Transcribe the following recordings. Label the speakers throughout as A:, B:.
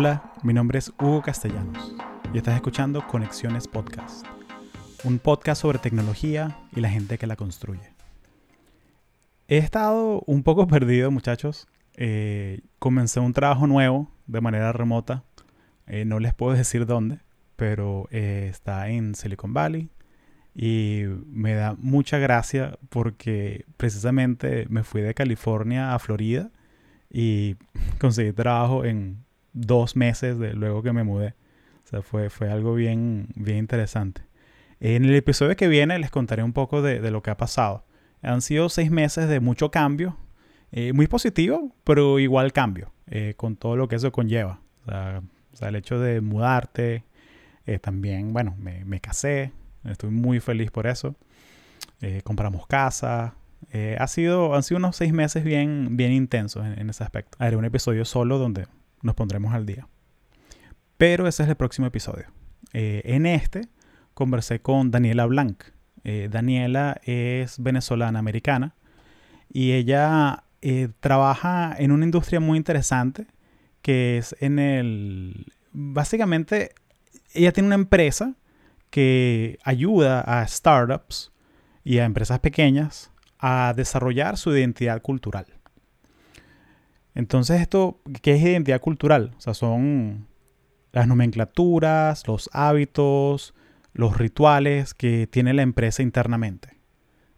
A: Hola, mi nombre es Hugo Castellanos y estás escuchando Conexiones Podcast, un podcast sobre tecnología y la gente que la construye. He estado un poco perdido, muchachos. Eh, comencé un trabajo nuevo de manera remota. Eh, no les puedo decir dónde, pero eh, está en Silicon Valley. Y me da mucha gracia porque precisamente me fui de California a Florida y conseguí trabajo en dos meses de luego que me mudé. O sea, fue, fue algo bien, bien interesante. En el episodio que viene les contaré un poco de, lo que ha pasado. Han sido seis meses de mucho cambio, eh, muy positivo, pero igual cambio, eh, con todo lo que eso conlleva. O sea, el hecho de mudarte, eh, también, bueno, me, me, casé, estoy muy feliz por eso. compramos casa, ha sido, han sido unos seis meses bien, bien intensos en, en, ese aspecto. Haré un episodio solo donde nos pondremos al día. Pero ese es el próximo episodio. Eh, en este conversé con Daniela Blanc. Eh, Daniela es venezolana americana y ella eh, trabaja en una industria muy interesante que es en el... Básicamente, ella tiene una empresa que ayuda a startups y a empresas pequeñas a desarrollar su identidad cultural. Entonces, esto, ¿qué es identidad cultural? O sea, son las nomenclaturas, los hábitos, los rituales que tiene la empresa internamente.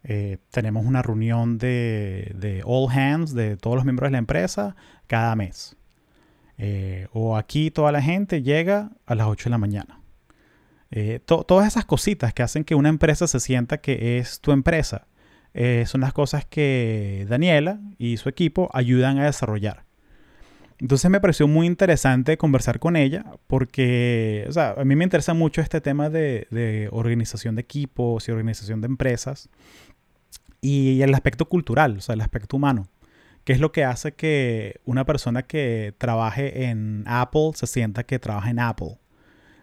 A: Eh, tenemos una reunión de, all hands de todos los miembros de la empresa cada mes. Eh, o aquí toda la gente llega a las 8 de la mañana. Eh, todas esas cositas que hacen que una empresa se sienta que es tu empresa eh, son las cosas que Daniela y su equipo ayudan a desarrollar. Entonces me pareció muy interesante conversar con ella porque, o sea, a mí me interesa mucho este tema de, organización de equipos y organización de empresas y el aspecto cultural, o sea, el aspecto humano, que es lo que hace que una persona que trabaje en Apple se sienta que trabaja en Apple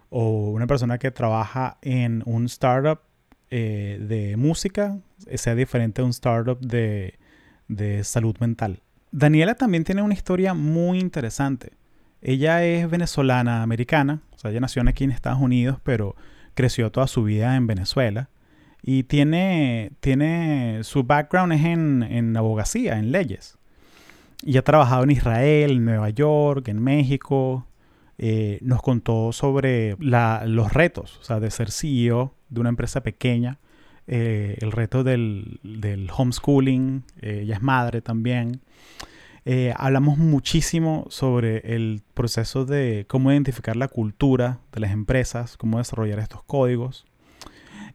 A: o una persona que trabaja en un startup eh, de música sea diferente a un startup de, de salud mental. Daniela también tiene una historia muy interesante. Ella es venezolana americana, o sea, ella nació aquí en Estados Unidos, pero creció toda su vida en Venezuela. Y tiene, tiene su background es en, en abogacía, en leyes. Y ha trabajado en Israel, en Nueva York, en México, eh, nos contó sobre los retos, o sea, de ser CEO de una empresa pequeña, eh, el reto del, homeschooling, eh, ella es madre también. hablamos muchísimo sobre el proceso de cómo identificar la cultura de las empresas, cómo desarrollar estos códigos.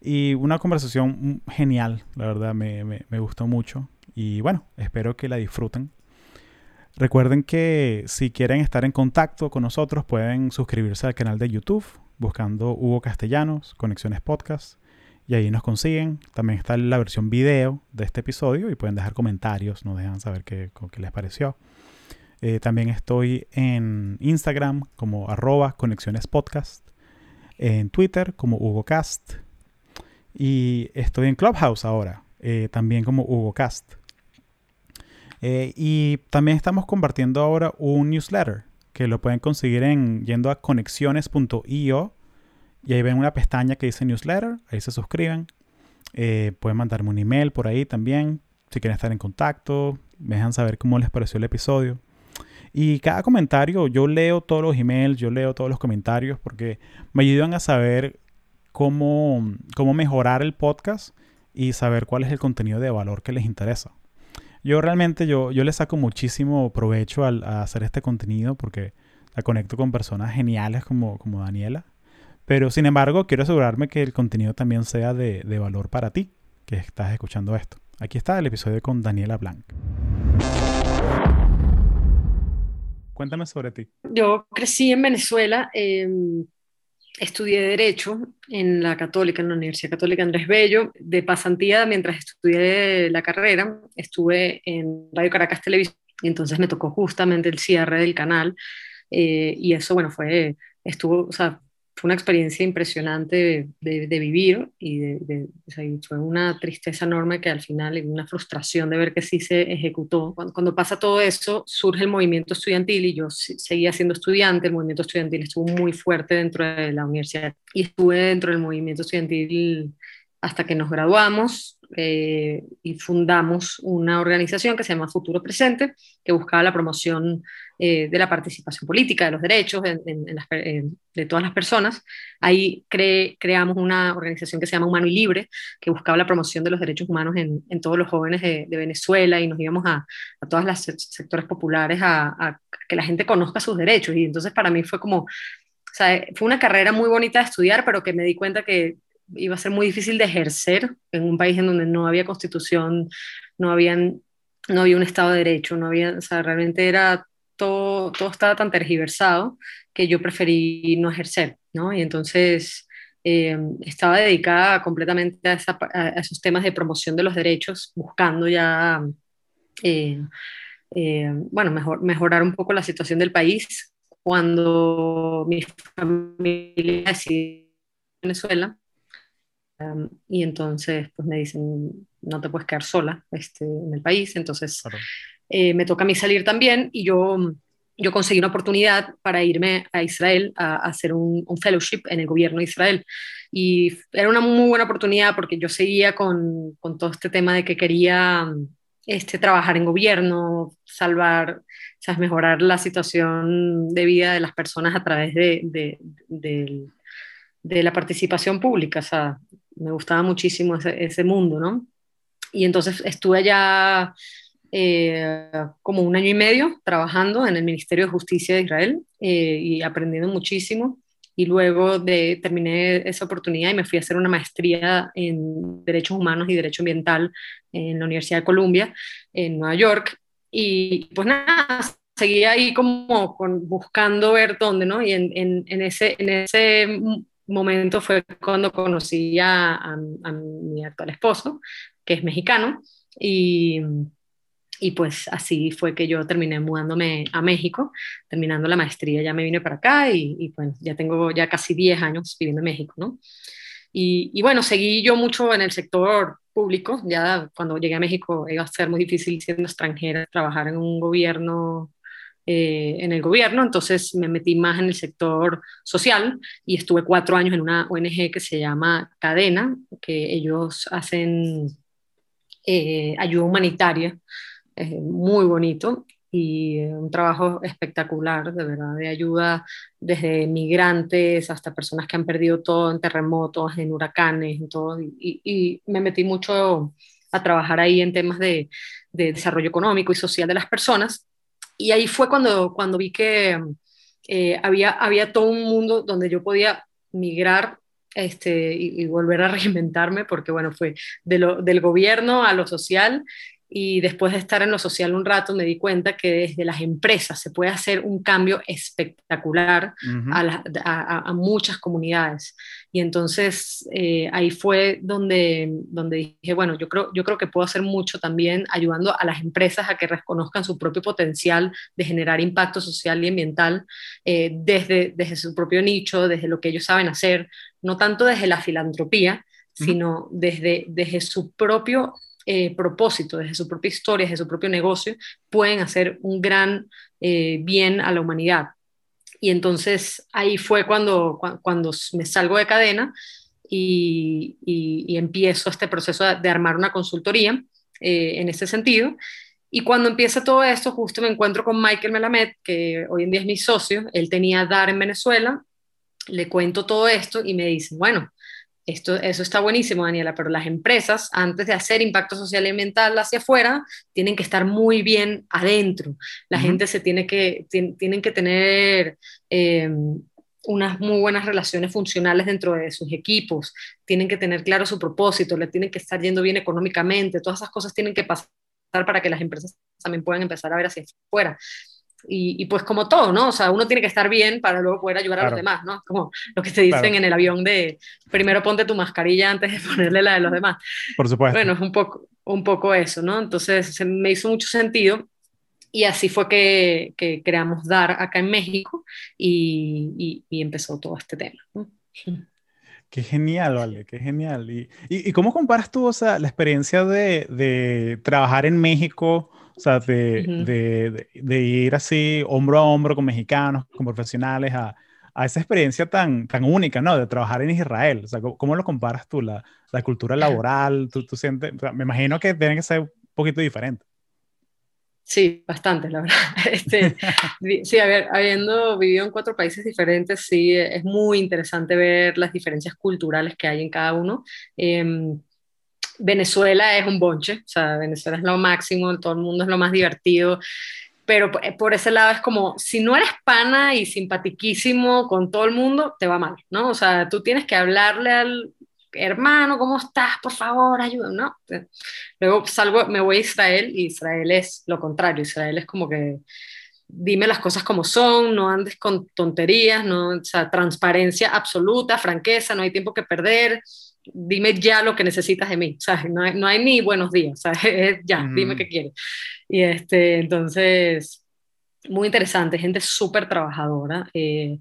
A: Y una conversación genial, la verdad, me, me gustó mucho. Y bueno, espero que la disfruten. Recuerden que si quieren estar en contacto con nosotros pueden suscribirse al canal de YouTube buscando Hugo Castellanos, Conexiones Podcast, y ahí nos consiguen. También está la versión video de este episodio y pueden dejar comentarios, nos dejan saber qué, qué les pareció. Eh, también estoy en Instagram como arroba Conexiones Podcast, en Twitter como HugoCast y estoy en Clubhouse ahora, eh, también como HugoCast. Eh, y también estamos compartiendo ahora un newsletter que lo pueden conseguir en yendo a conexiones.io y ahí ven una pestaña que dice newsletter, ahí se suscriben. Eh, pueden mandarme un email por ahí también si quieren estar en contacto, me dejan saber cómo les pareció el episodio. Y cada comentario, yo leo todos los emails, yo leo todos los comentarios porque me ayudan a saber cómo, cómo mejorar el podcast y saber cuál es el contenido de valor que les interesa. Yo realmente, yo, yo le saco muchísimo provecho al, a hacer este contenido porque la conecto con personas geniales como, como Daniela. Pero sin embargo, quiero asegurarme que el contenido también sea de, de valor para ti, que estás escuchando esto. Aquí está el episodio con Daniela Blanc. Cuéntame sobre ti.
B: Yo crecí en Venezuela. Eh, estudié Derecho en la Católica, en la Universidad Católica Andrés Bello. De pasantía, mientras estudié la carrera, estuve en Radio Caracas Televisión y entonces me tocó justamente el cierre del canal. Eh, y eso, bueno, fue, estuvo, fue una experiencia impresionante de, vivir y, de, fue una tristeza enorme que al final, y una frustración de ver que sí se ejecutó. Cuando, cuando, pasa todo eso, surge el movimiento estudiantil y yo seguía siendo estudiante, el movimiento estudiantil estuvo muy fuerte dentro de la universidad y estuve dentro del movimiento estudiantil hasta que nos graduamos eh, y fundamos una organización que se llama Futuro Presente, que buscaba la promoción eh, de la participación política, de los derechos de todas las personas. Ahí creamos una organización que se llama Humano y Libre, que buscaba la promoción de los derechos humanos en, todos los jóvenes de, Venezuela y nos íbamos a, a todos los sectores populares a, a que la gente conozca sus derechos. Y entonces para mí fue como o sea, fue una carrera muy bonita de estudiar, pero que me di cuenta que iba a ser muy difícil de ejercer en un país en donde no había constitución, no, habían, no había un Estado de Derecho, no había, o sea, realmente era todo, todo estaba tan tergiversado que yo preferí no ejercer, ¿no? Y entonces eh, estaba dedicada completamente a, esos temas de promoción de los derechos, buscando ya, eh, eh, bueno, mejor, mejorar un poco la situación del país. Cuando mi familia decidió Venezuela, y entonces pues me dicen, no te puedes quedar sola este, en el país, entonces eh, me toca a mí salir también y yo, yo conseguí una oportunidad para irme a Israel a, hacer un, fellowship en el gobierno de Israel. Y era una muy buena oportunidad porque yo seguía con, con todo este tema de que quería este, trabajar en gobierno, salvar, ¿sabes? mejorar la situación de vida de las personas a través de, de, de, de la participación pública. O sea, me gustaba muchísimo ese, mundo, ¿no? Y entonces estuve allá eh, como un año y medio trabajando en el Ministerio de Justicia de Israel eh, y aprendiendo muchísimo. Y luego de, terminé esa oportunidad y me fui a hacer una maestría en Derechos Humanos y Derecho Ambiental en la Universidad de Columbia, en Nueva York. Y pues nada, seguía ahí como buscando ver dónde, ¿no? Y en, en, en, ese, en ese momento fue cuando conocí a, mi actual esposo, que es mexicano, y, y, pues así fue que yo terminé mudándome a México, terminando la maestría ya me vine para acá y, y pues ya tengo ya casi 10 años viviendo en México, ¿no? Y, y, bueno, seguí yo mucho en el sector público, ya cuando llegué a México iba a ser muy difícil siendo extranjera trabajar en un gobierno eh, en el gobierno, entonces me metí más en el sector social y estuve cuatro años en una ONG que se llama Cadena, que ellos hacen eh, ayuda humanitaria, muy bonito y un trabajo espectacular, de verdad, de ayuda desde migrantes hasta personas que han perdido todo en terremotos, en huracanes, en todo, y, me metí mucho a trabajar ahí en temas de desarrollo económico y social de las personas y ahí fue cuando, cuando vi que eh, había, había todo un mundo donde yo podía migrar este, y, volver a reinventarme, porque bueno, fue de lo, del gobierno a lo social y después de estar en lo social un rato me di cuenta que desde las empresas se puede hacer un cambio espectacular a, muchas comunidades. Y entonces eh, ahí fue donde, donde dije, bueno, yo creo, yo creo que puedo hacer mucho también ayudando a las empresas a que reconozcan su propio potencial de generar impacto social y ambiental eh, desde, desde su propio nicho, desde lo que ellos saben hacer, no tanto desde la filantropía, sino desde, desde su propio eh, propósito, desde su propia historia, desde su propio negocio, pueden hacer un gran eh, bien a la humanidad. Y entonces ahí fue cuando, cuando me salgo de cadena y, empiezo este proceso de, armar una consultoría eh, en ese sentido. Y cuando empieza todo esto, justo me encuentro con Michael Melamed, que hoy en día es mi socio. Él tenía DAR en Venezuela. Le cuento todo esto y me dice, bueno, esto, eso está buenísimo, Daniela, pero las empresas, antes de hacer impacto social y ambiental hacia afuera, tienen que estar muy bien adentro. La gente se tiene que, tienen que tener eh, unas muy buenas relaciones funcionales dentro de sus equipos, tienen que tener claro su propósito, le tienen que estar yendo bien económicamente, todas esas cosas tienen que pasar para que las empresas también puedan empezar a ver hacia afuera. Y, pues como todo, ¿no? O sea, uno tiene que estar bien para luego poder ayudar a los demás, ¿no? Como lo que te dicen en el avión de primero ponte tu mascarilla antes de ponerle la de los demás.
A: Por supuesto.
B: Bueno, es un poco, un poco eso, ¿no? Entonces me hizo mucho sentido y así fue que, que, creamos DAR acá en México y, y, empezó todo este tema.
A: Qué genial, Vale, qué genial. ¿Y, y, cómo comparas tú o sea, la experiencia de, de, trabajar en México, o sea, de, de, de, ir así hombro a hombro con mexicanos, con profesionales, a, a, esa experiencia tan, tan única, ¿no? De trabajar en Israel. O sea, ¿cómo, lo comparas tú? La, la cultura laboral, tú, tú sientes, me imagino que tiene que ser un poquito diferente.
B: Sí, bastante, la verdad. Este, sí, habiendo vivido en cuatro países diferentes, sí, es muy interesante ver las diferencias culturales que hay en cada uno. Em, Venezuela es un bonche, o sea, Venezuela es lo máximo, todo el mundo es lo más divertido, pero por ese lado es como, si no eres pana y simpatiquísimo con todo el mundo, te va mal, ¿no? O sea, tú tienes que hablarle al hermano, ¿cómo estás? Por favor, ayúdame, ¿no? Luego salgo, me voy a Israel y Israel es lo contrario, Israel es como que dime las cosas como son, no andes con tonterías, no, o sea, transparencia absoluta, franqueza, no hay tiempo que perder, dime ya lo que necesitas de mí, sea, no hay, no hay ni buenos días, o sea, ya, dime qué quieres. Y este, entonces, muy interesante, gente súper trabajadora. Eh,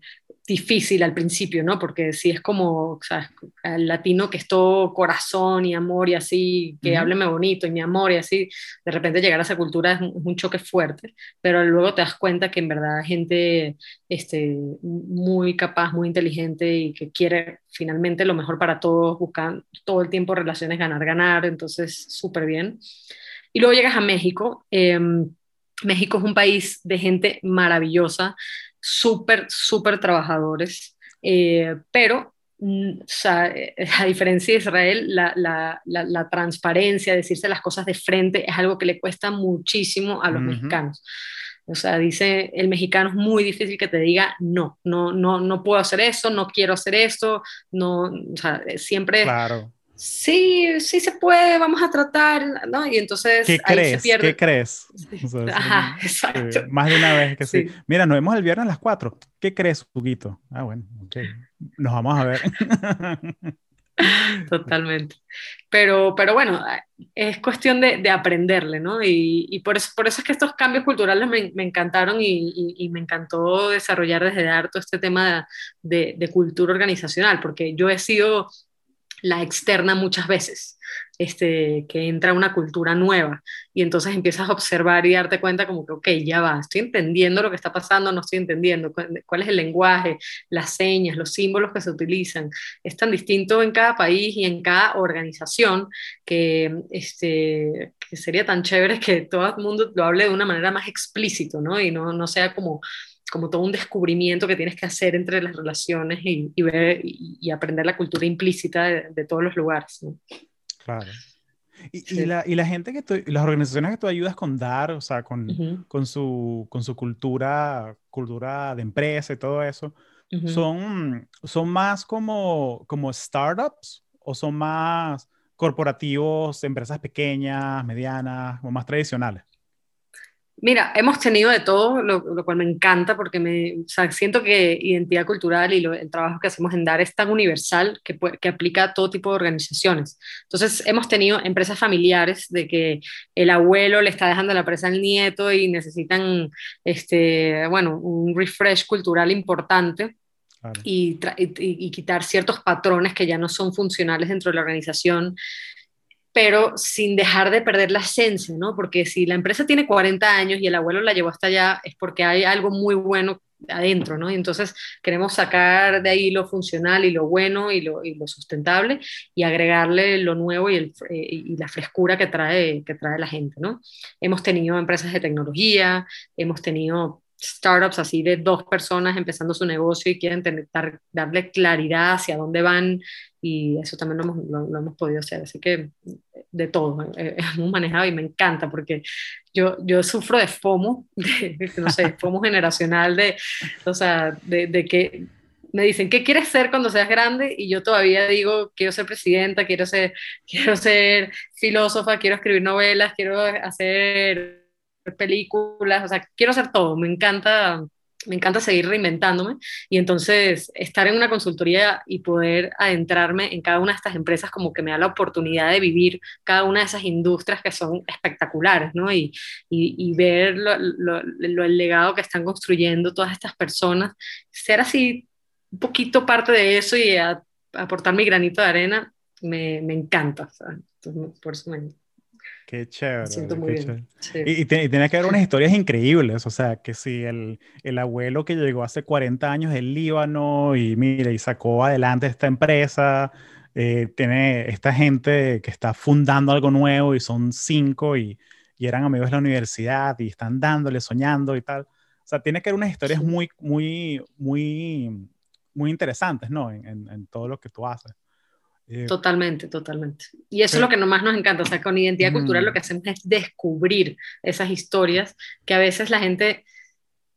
B: difícil al principio, ¿no? Porque si es como, sea, el latino que es todo corazón y amor y así, que hábleme bonito y mi amor y así, de repente llegar a esa cultura es un, choque fuerte, pero luego te das cuenta que en verdad gente este, muy capaz, muy inteligente y que quiere finalmente lo mejor para todos, buscan todo el tiempo relaciones ganar, ganar, entonces súper bien. Y luego llegas a México. Em, México es un país de gente maravillosa, súper, súper trabajadores, eh, pero mm, eh, a diferencia de Israel, la, la, la, transparencia, decirse las cosas de frente, es algo que le cuesta muchísimo a los mexicanos. O sea, dice el mexicano es muy difícil que te diga no, no, no, no puedo hacer eso, no quiero hacer esto, no, o sea, siempre
A: claro
B: sí, sí se puede, vamos a tratar, ¿no? Y entonces
A: ¿Qué
B: ahí
A: crees?
B: se pierde.
A: ¿Qué crees?
B: Ajá, exacto.
A: más de una vez que sí. Mira, nos vemos el viernes a las 4. ¿Qué crees, Huguito? Ah, bueno, ok. Nos vamos a ver.
B: Totalmente. Pero, pero bueno, es cuestión de, de aprenderle, ¿no? Y, y, por, eso, por eso es que estos cambios culturales me, me encantaron y, y, me encantó desarrollar desde dar todo este tema de, de, cultura organizacional, porque yo he sido la externa muchas veces, este, que entra una cultura nueva y entonces empiezas a observar y darte cuenta como que, ok, ya va, estoy entendiendo lo que está pasando, no estoy entendiendo cuál es el lenguaje, las señas, los símbolos que se utilizan. Es tan distinto en cada país y en cada organización que, este, que sería tan chévere que todo el mundo lo hable de una manera más explícito, ¿no? Y no, no sea como como todo un descubrimiento que tienes que hacer entre las relaciones y, ver y, aprender la cultura implícita de, todos los lugares.
A: Claro. Y, y, la, y, la, gente que tú, las organizaciones que tú ayudas con dar, o sea, con, con, su, con su cultura, cultura de empresa y todo eso, son, son más como, como startups o son más corporativos, empresas pequeñas, medianas o más tradicionales?
B: Mira, hemos tenido de todo, lo, cual me encanta porque me, siento que identidad cultural y el trabajo que hacemos en DAR es tan universal que, que, aplica a todo tipo de organizaciones. Entonces, hemos tenido empresas familiares de que el abuelo le está dejando la empresa al nieto y necesitan, este, bueno, un refresh cultural importante. Y, y, quitar ciertos patrones que ya no son funcionales dentro de la organización pero sin dejar de perder la esencia, ¿no? Porque si la empresa tiene 40 años y el abuelo la llevó hasta allá, es porque hay algo muy bueno adentro, ¿no? Entonces queremos sacar de ahí lo funcional y lo bueno y lo, y lo sustentable y agregarle lo nuevo y, y, la frescura que trae, que trae la gente, ¿no? Hemos tenido empresas de tecnología, hemos tenido startups así de dos personas empezando su negocio y quieren tener, darle claridad hacia dónde van y eso también lo hemos, lo, hemos podido hacer. Así que de todo, eh, hemos manejado y me encanta porque yo, yo sufro de FOMO, no sé, FOMO generacional, de, o sea, de, de que me dicen, ¿qué quieres ser cuando seas grande? Y yo todavía digo, quiero ser presidenta, quiero ser, quiero ser filósofa, quiero escribir novelas, quiero hacer películas, o sea, quiero hacer todo, me encanta me encanta seguir reinventándome y entonces estar en una consultoría y poder adentrarme en cada una de estas empresas como que me da la oportunidad de vivir cada una de esas industrias que son espectaculares, ¿no? Y, y, ver lo, lo, el legado que están construyendo todas estas personas, ser así un poquito parte de eso y aportar mi granito de arena, me, me encanta. por eso
A: Qué chévere. Y, tiene que haber unas historias increíbles, o sea, que si el, el, abuelo que llegó hace 40 años del Líbano y mire, y sacó adelante esta empresa, eh, tiene esta gente que está fundando algo nuevo y son cinco y, y, eran amigos de la universidad y están dándole, soñando y tal. O sea, tiene que haber unas historias muy, muy, muy, muy interesantes, ¿no? En, en, en todo lo que tú haces.
B: Eh, totalmente, totalmente. Y eso es lo que más nos encanta. O sea, con identidad cultural lo que hacemos es descubrir esas historias que a veces la gente,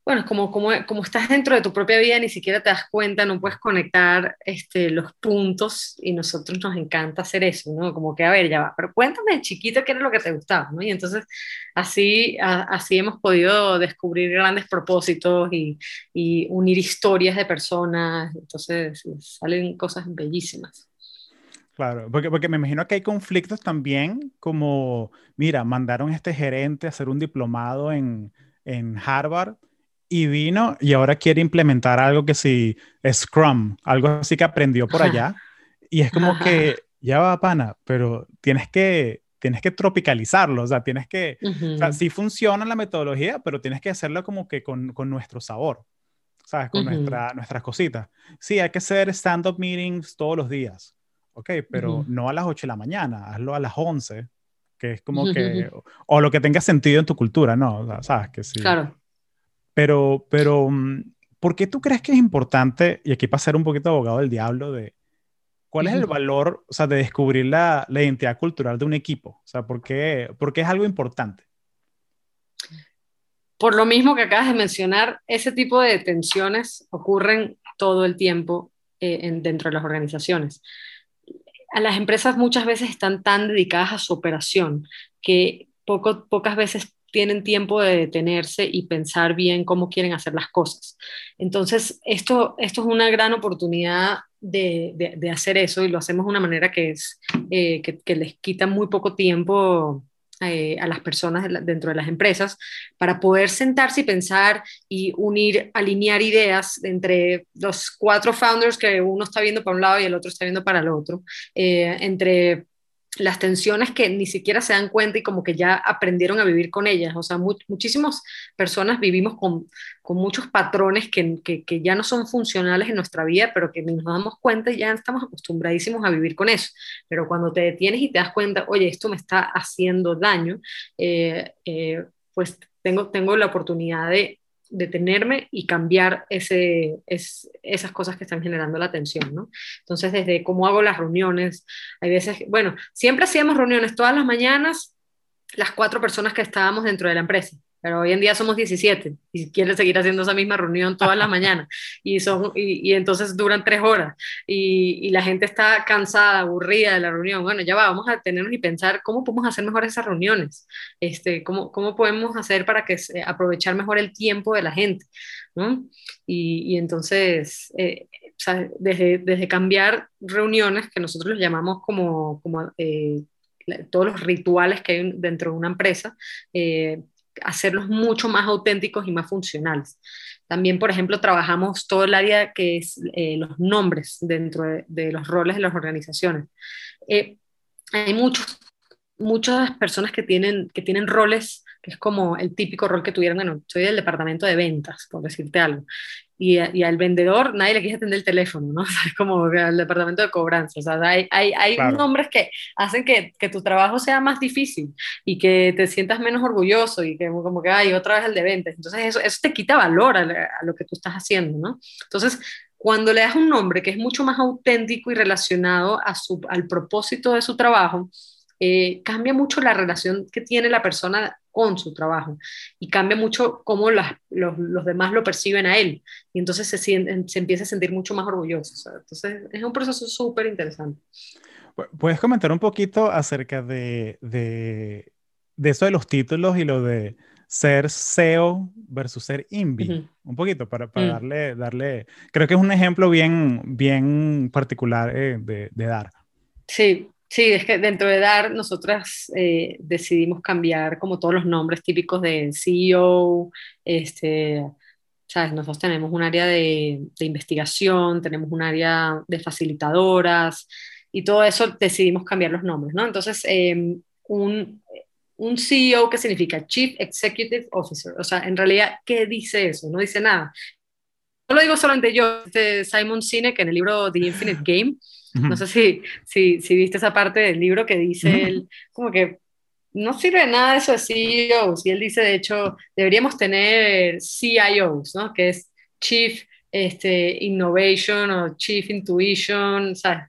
B: bueno, como, como, como estás dentro de tu propia vida, ni siquiera te das cuenta, no puedes conectar este, los puntos y nosotros nos encanta hacer eso, ¿no? Como que, a ver, ya va, pero cuéntame de chiquito qué era lo que te gustaba, ¿no? Y entonces así, así hemos podido descubrir grandes propósitos y, y unir historias de personas, entonces salen cosas bellísimas.
A: Claro, porque, porque me imagino que hay conflictos también, como, mira, mandaron a este gerente a hacer un diplomado en, en Harvard y vino y ahora quiere implementar algo que sí, Scrum, algo así que aprendió por allá. Y es como que, ya va, pana, pero tienes que, tienes que tropicalizarlo, o sea, tienes que, o sea, sí funciona la metodología, pero tienes que hacerlo como que con, con nuestro sabor, ¿sabes? Con nuestra, nuestras cositas. Sí, hay que hacer stand-up meetings todos los días ok, pero no a las 8 de la mañana, hazlo a las 11, que es como que, o, lo que tenga sentido en tu cultura, ¿no? sabes que sí.
B: Claro.
A: Pero, pero, mm, ¿por qué tú crees que es importante, y aquí para ser un poquito abogado del diablo, de cuál es el valor, o sea, de descubrir la, la, identidad cultural de un equipo? O sea, ¿por qué, ¿por qué es algo importante?
B: Por lo mismo que acabas de mencionar, ese tipo de tensiones ocurren todo el tiempo eh, en, dentro de las organizaciones las empresas muchas veces están tan dedicadas a su operación que poco, pocas veces tienen tiempo de detenerse y pensar bien cómo quieren hacer las cosas. Entonces, esto, esto es una gran oportunidad de, de, hacer eso y lo hacemos de una manera que, es, eh, que, que les quita muy poco tiempo eh, a las personas dentro de las empresas para poder sentarse y pensar y unir, alinear ideas entre los cuatro founders que uno está viendo para un lado y el otro está viendo para el otro, eh, entre las tensiones que ni siquiera se dan cuenta y como que ya aprendieron a vivir con ellas. O sea, muchísimas personas vivimos con, con muchos patrones que, que, ya no son funcionales en nuestra vida, pero que nos damos cuenta y ya estamos acostumbradísimos a vivir con eso. Pero cuando te detienes y te das cuenta, oye, esto me está haciendo daño, eh, eh, pues tengo, tengo la oportunidad de detenerme y cambiar ese, es, esas cosas que están generando la tensión, ¿no? Entonces, desde cómo hago las reuniones, hay veces, bueno, siempre hacíamos reuniones todas las mañanas, las cuatro personas que estábamos dentro de la empresa pero hoy en día somos 17 y quieren seguir haciendo esa misma reunión todas las mañanas y, son, y, entonces duran tres horas y, y, la gente está cansada, aburrida de la reunión. Bueno, ya va, vamos a tenernos y pensar cómo podemos hacer mejor esas reuniones, este, cómo, cómo podemos hacer para que aprovechar mejor el tiempo de la gente. ¿no? Y, entonces, eh, o sea, desde, desde cambiar reuniones, que nosotros llamamos como, como eh, todos los rituales que hay dentro de una empresa, eh, hacerlos mucho más auténticos y más funcionales. También, por ejemplo, trabajamos todo el área que es eh, los nombres dentro de, los roles de las organizaciones. Eh, hay muchos, muchas personas que tienen, que tienen roles que es como el típico rol que tuvieron, bueno, soy del departamento de ventas, por decirte algo, y, y, al vendedor nadie le quiere atender el teléfono, ¿no? es como al departamento de cobranza. O sea, hay, hay, hay nombres que hacen que, que, tu trabajo sea más difícil y que te sientas menos orgulloso y que como que, hay otra vez el de ventas. Entonces, eso, eso te quita valor a, a, lo que tú estás haciendo, ¿no? Entonces, cuando le das un nombre que es mucho más auténtico y relacionado a su, al propósito de su trabajo, eh, cambia mucho la relación que tiene la persona con su trabajo y cambia mucho cómo los, los, demás lo perciben a él y entonces se, se empieza a sentir mucho más orgulloso. Entonces es un proceso súper interesante.
A: ¿Puedes comentar un poquito acerca de, de, de, eso de los títulos y lo de, ser SEO versus ser INVI. Un poquito para, para mm. darle, darle, creo que es un ejemplo bien, bien particular eh, de, de, dar.
B: Sí, sí, es que dentro de dar nosotras eh, decidimos cambiar como todos los nombres típicos de CEO, este, ¿sabes? Nosotros tenemos un área de, de investigación, tenemos un área de facilitadoras y todo eso decidimos cambiar los nombres, ¿no? Entonces, em, un, un CEO que significa Chief Executive Officer. O sea, en realidad, ¿qué dice eso? No dice nada. No lo digo solamente yo, este Simon Sinek en el libro The Infinite Game. No sé si, si, si, viste esa parte del libro que dice él, como que no sirve de nada eso de CEOs. Y él dice, de hecho, deberíamos tener CIOs, ¿no? Que es Chief este, Innovation o Chief Intuition, ¿sabes?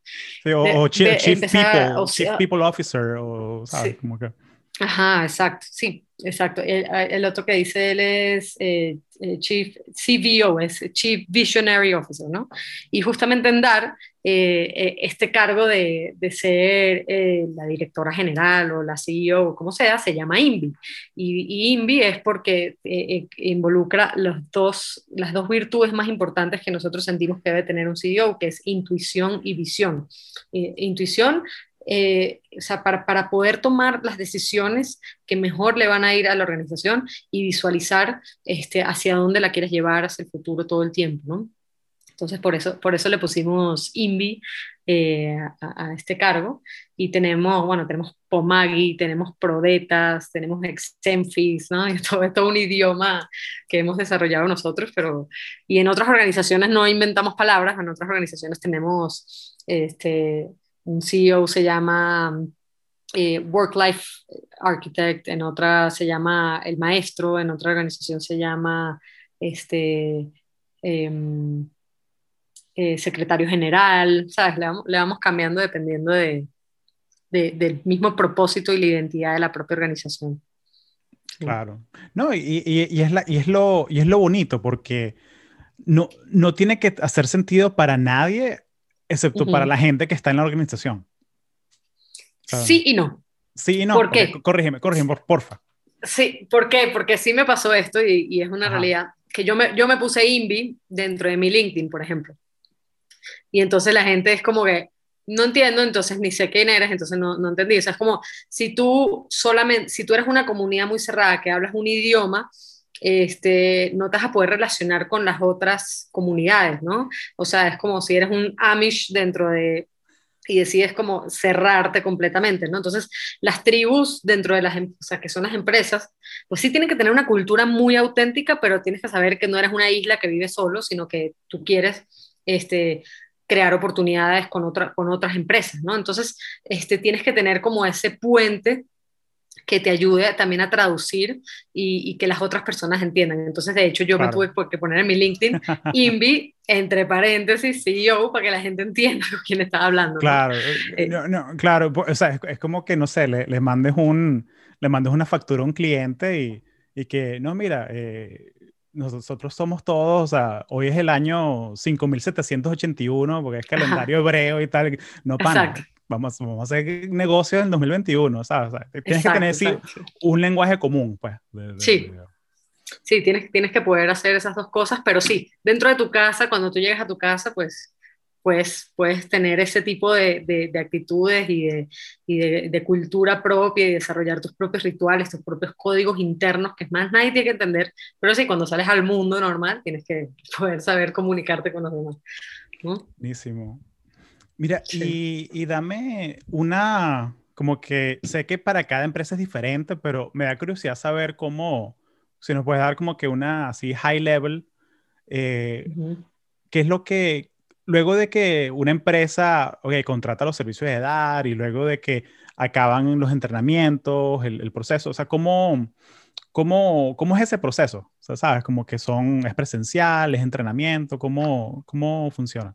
A: o, chief, people, chief, People Officer, o, ¿sabes? Como que...
B: Ajá, exacto, sí, exacto. El, otro que dice él es eh, eh, Chief CVO, es Chief Visionary Officer, ¿no? Y justamente en DAR, eh, este cargo de, de ser la directora general o la CEO o como sea, se llama INVI. Y, y INVI es porque involucra los dos, las dos virtudes más importantes que nosotros sentimos que debe tener un CEO, que es intuición y visión. intuición eh, o sea, para, para, poder tomar las decisiones que mejor le van a ir a la organización y visualizar este, hacia dónde la quieres llevar hacia el futuro todo el tiempo, ¿no? Entonces, por eso, por eso le pusimos INVI eh, a, este cargo. Y tenemos, bueno, tenemos Pomagi, tenemos Prodetas, tenemos Exenfis, ¿no? Y todo es un idioma que hemos desarrollado nosotros, pero... Y en otras organizaciones no inventamos palabras, en otras organizaciones tenemos este, un CEO se llama eh, Work Life Architect, en otra se llama el maestro, en otra organización se llama este, em, eh, secretario general, ¿sabes? Le vamos, cambiando dependiendo de, del mismo propósito y la identidad de la propia organización.
A: Claro. No, y, y, es, la, y, es, lo, y es lo bonito porque no, no tiene que hacer sentido para nadie excepto para la gente que está en la organización.
B: Sí y no.
A: Sí y no.
B: ¿Por qué?
A: Corrígeme, corrígeme, porfa.
B: Sí, ¿por qué? Porque sí me pasó esto y, es una realidad. Que yo me, yo me puse INVI dentro de mi LinkedIn, por ejemplo. Y entonces la gente es como que, no entiendo, entonces ni sé quién eres, entonces no, no entendí. O sea, es como si tú solamente, si tú eres una comunidad muy cerrada que hablas un idioma, este, no te vas a poder relacionar con las otras comunidades, ¿no? O sea, es como si eres un Amish dentro de y decides como cerrarte completamente, ¿no? Entonces, las tribus dentro de las, em, o sea, que son las empresas, pues sí tienen que tener una cultura muy auténtica, pero tienes que saber que no eres una isla que vive solo, sino que tú quieres, este, crear oportunidades con, otra, con otras empresas, ¿no? Entonces, este, tienes que tener como ese puente que te ayude también a traducir y, que las otras personas entiendan. Entonces, de hecho, yo me tuve que poner en mi LinkedIn INVI, entre paréntesis, CEO, para que la gente entienda con quién estaba hablando.
A: Claro, eh, eh, no, claro, o sea, es, como que, no sé, le, mandes, un, le mandes una factura a un cliente y, y que, no, mira, eh, nosotros somos todos, o sea, hoy es el año 5781 porque es calendario hebreo y tal, no para vamos, vamos a hacer negocios en 2021, ¿sabes? tienes que tener sí, un lenguaje común, pues.
B: sí. Sí, tienes, tienes que poder hacer esas dos cosas, pero sí, dentro de tu casa, cuando tú llegas a tu casa, pues, pues puedes tener ese tipo de, de, actitudes y, de, y de, cultura propia y desarrollar tus propios rituales, tus propios códigos internos, que es más nadie tiene que entender, pero sí, cuando sales al mundo normal, tienes que poder saber comunicarte con los demás.
A: Buenísimo. Mira, y, dame una, como que sé que para cada empresa es diferente, pero me da curiosidad saber cómo, si nos puedes dar como que una así high level, eh, qué es lo que, luego de que una empresa, ok, contrata los servicios de dar y luego de que acaban los entrenamientos, el, proceso, o sea, ¿cómo, cómo, cómo es ese proceso? O sea, ¿sabes? Como que son, es presencial, es entrenamiento, ¿cómo, cómo funciona?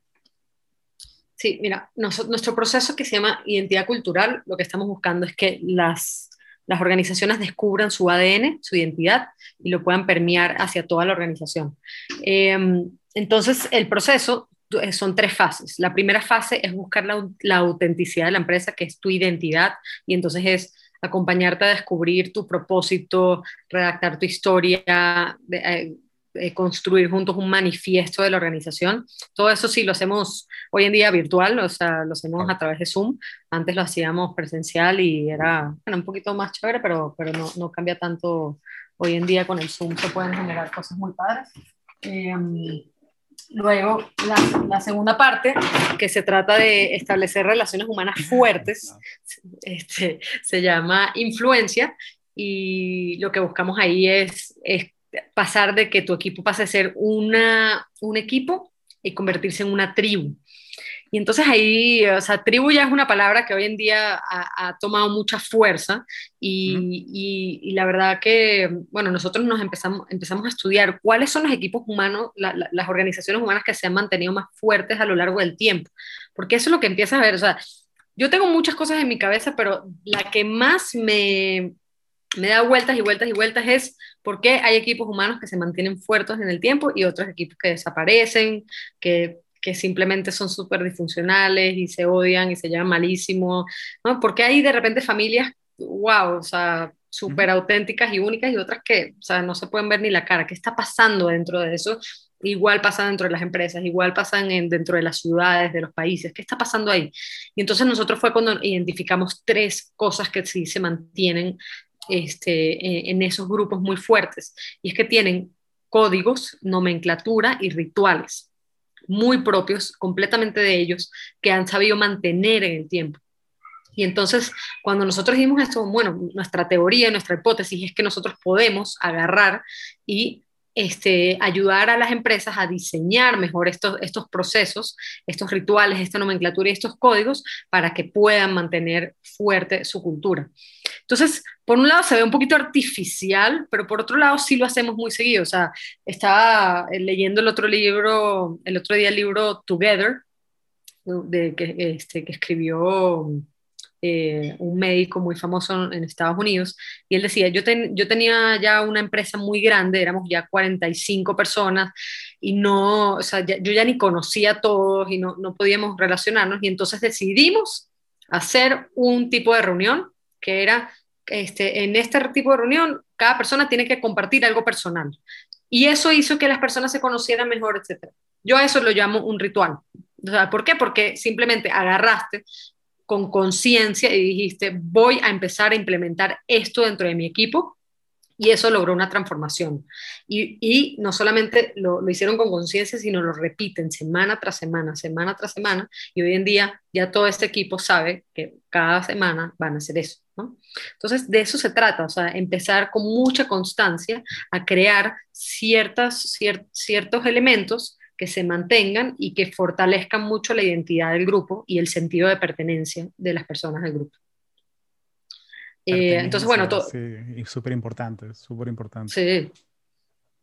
B: Sí, mira, nuestro proceso que se llama identidad cultural, lo que estamos buscando es que las, las organizaciones descubran su ADN, su identidad, y lo puedan permear hacia toda la organización. Em, entonces, el proceso eh, son tres fases. La primera fase es buscar la, la, autenticidad de la empresa, que es tu identidad, y entonces es acompañarte a descubrir tu propósito, redactar tu historia, eh, eh, construir juntos un manifiesto de la organización. Todo eso sí lo hacemos hoy en día virtual, o sea, lo hacemos a través de Zoom. Antes lo hacíamos presencial y era un poquito más chévere, pero, pero no, no, cambia tanto. Hoy en día con el Zoom se pueden generar cosas muy padres. Em, luego, la, la, segunda parte, que se trata de establecer relaciones humanas fuertes, este, se llama influencia y lo que buscamos ahí es, es pasar de que tu equipo pase a ser una, un equipo y convertirse en una tribu. Y entonces ahí, o sea, tribu ya es una palabra que hoy en día ha, tomado mucha fuerza y, y, la verdad que, bueno, nosotros nos empezamos, empezamos a estudiar cuáles son los equipos humanos, las organizaciones humanas que se han mantenido más fuertes a lo largo del tiempo, porque eso es lo que empieza a ver, o sea, yo tengo muchas cosas en mi cabeza, pero la que más me, me da vueltas y vueltas y vueltas es por qué hay equipos humanos que se mantienen fuertes en el tiempo y otros equipos que desaparecen, que, que simplemente son súper disfuncionales y se odian y se llevan malísimo, ¿no? Porque hay de repente familias, wow, o sea, súper auténticas y únicas y otras que, o sea, no se pueden ver ni la cara. ¿Qué está pasando dentro de eso? Igual pasa dentro de las empresas, igual pasan en, dentro de las ciudades, de los países. ¿Qué está pasando ahí? Y entonces nosotros fue cuando identificamos tres cosas que sí se mantienen este, en esos grupos muy fuertes. Y es que tienen códigos, nomenclatura y rituales muy propios, completamente de ellos, que han sabido mantener en el tiempo. Y entonces, cuando nosotros dijimos esto, bueno, nuestra teoría, nuestra hipótesis es que nosotros podemos agarrar y este, ayudar a las empresas a diseñar mejor estos, estos procesos, estos rituales, esta nomenclatura y estos códigos para que puedan mantener fuerte su cultura. Entonces, por un lado se ve un poquito artificial, pero por otro lado sí lo hacemos muy seguido. O sea, estaba eh, leyendo el otro libro, el otro día el libro Together, de, que, este, que escribió eh, un médico muy famoso en Estados Unidos, y él decía, yo, yo tenía ya una empresa muy grande, éramos ya 45 personas, y no, o sea, yo ya ni conocía a todos y no, no podíamos relacionarnos, y entonces decidimos hacer un tipo de reunión que era, este, en este tipo de reunión, cada persona tiene que compartir algo personal. Y eso hizo que las personas se conocieran mejor, etc. Yo a eso lo llamo un ritual. ¿Por qué? Porque simplemente agarraste con conciencia y dijiste, voy a empezar a implementar esto dentro de mi equipo y eso logró una transformación. Y, y no solamente lo, lo hicieron con conciencia, sino lo repiten semana tras semana, semana tras semana, y hoy en día ya todo este equipo sabe que cada semana van a hacer eso. ¿no? Entonces, de eso se trata, o sea, empezar con mucha constancia a crear ciertas, ciertos elementos que se mantengan y que fortalezcan mucho la identidad del grupo y el sentido de pertenencia de las personas del grupo.
A: Eh, entonces, bueno, todo... Sí, y súper importante, súper importante.
B: Sí,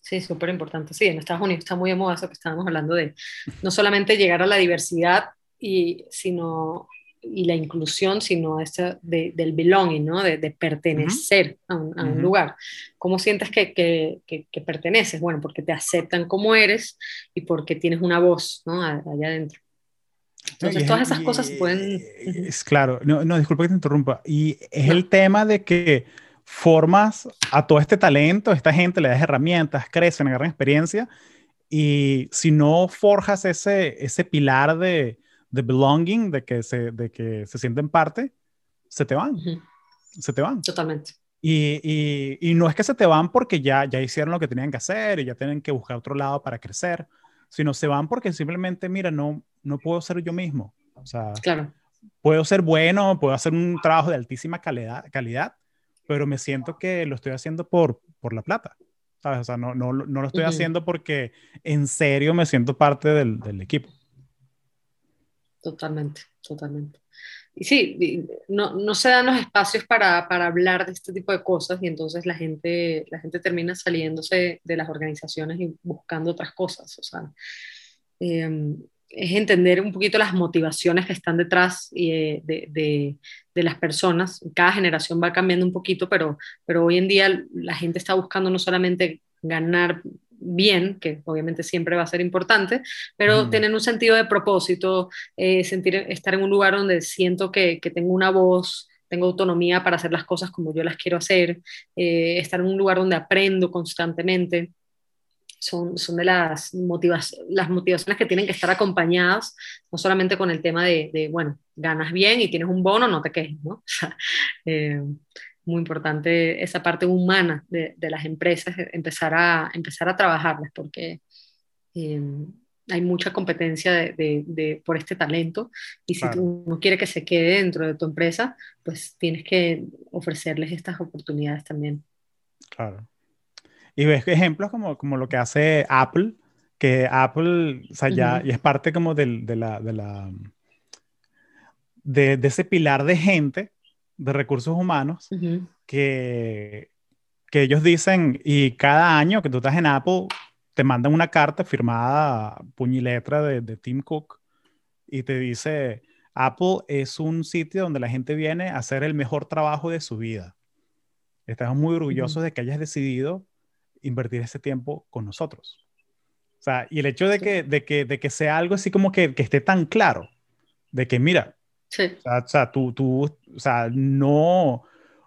B: sí, súper importante. Sí, en Estados Unidos está muy de moda eso que estábamos hablando de no solamente llegar a la diversidad, y, sino y la inclusión, sino esta de, del belonging, ¿no? de, de pertenecer a, un, a un, lugar. ¿Cómo sientes que, que, que, perteneces? Bueno, porque te aceptan como eres y porque tienes una voz ¿no? allá adentro. Entonces, todas esas cosas pueden...
A: Es claro, no, no, disculpa que te interrumpa. Y es el tema de que formas a todo este talento, esta gente le das herramientas, crecen, agarran experiencia, y si no forjas ese, ese pilar de, de belonging, de que se, de que se sienten parte, se te van. Se te van.
B: Totalmente.
A: Y, y, y, no es que se te van porque ya, ya hicieron lo que tenían que hacer y ya tienen que buscar otro lado para crecer, sino se van porque simplemente, mira, no, no puedo ser yo mismo. O sea,
B: claro.
A: puedo ser bueno, puedo hacer un trabajo de altísima calidad, calidad pero me siento que lo estoy haciendo por, por la plata. ¿Sabes? O sea, no, no, no lo estoy haciendo porque en serio me siento parte del, del equipo.
B: Totalmente, totalmente. Y sí, no, no se dan los espacios para, para, hablar de este tipo de cosas y entonces la gente, la gente termina saliéndose de las organizaciones y buscando otras cosas. O sea, eh, es entender un poquito las motivaciones que están detrás eh, de, de, de, las personas. Cada generación va cambiando un poquito, pero, pero hoy en día la gente está buscando no solamente ganar bien, que obviamente siempre va a ser importante, pero mm. tener un sentido de propósito, eh, sentir, estar en un lugar donde siento que, que tengo una voz tengo autonomía para hacer las cosas como yo las quiero hacer, eh, estar en un lugar donde aprendo constantemente. Son, son de las, las motivaciones que tienen que estar acompañadas, no solamente con el tema de, bueno, ganas bien y tienes un bono, no te quejes, ¿no? Eh, muy importante esa parte humana de, de, las empresas, empezar a, empezar a trabajarlas, porque eh, hay mucha competencia de, de, por este talento y si tú no quieres que se quede dentro de tu empresa, pues tienes que ofrecerles estas oportunidades también.
A: Claro. Y ves ejemplos como, como lo que hace Apple, que Apple, o sea, ya, es parte como del, de, la, de, la, de, ese pilar de gente, de recursos humanos, que, que ellos dicen, y cada año que tú estás en Apple, te mandan una carta firmada puñ y letra de, Tim Cook y te dice, Apple es un sitio donde la gente viene a hacer el mejor trabajo de su vida. Estamos muy orgullosos de que hayas decidido invertir ese tiempo con nosotros. O sea, y el hecho de que, de que, de que sea algo así como que, que esté tan claro, de que mira, o sea, tú, tú, o sea, no,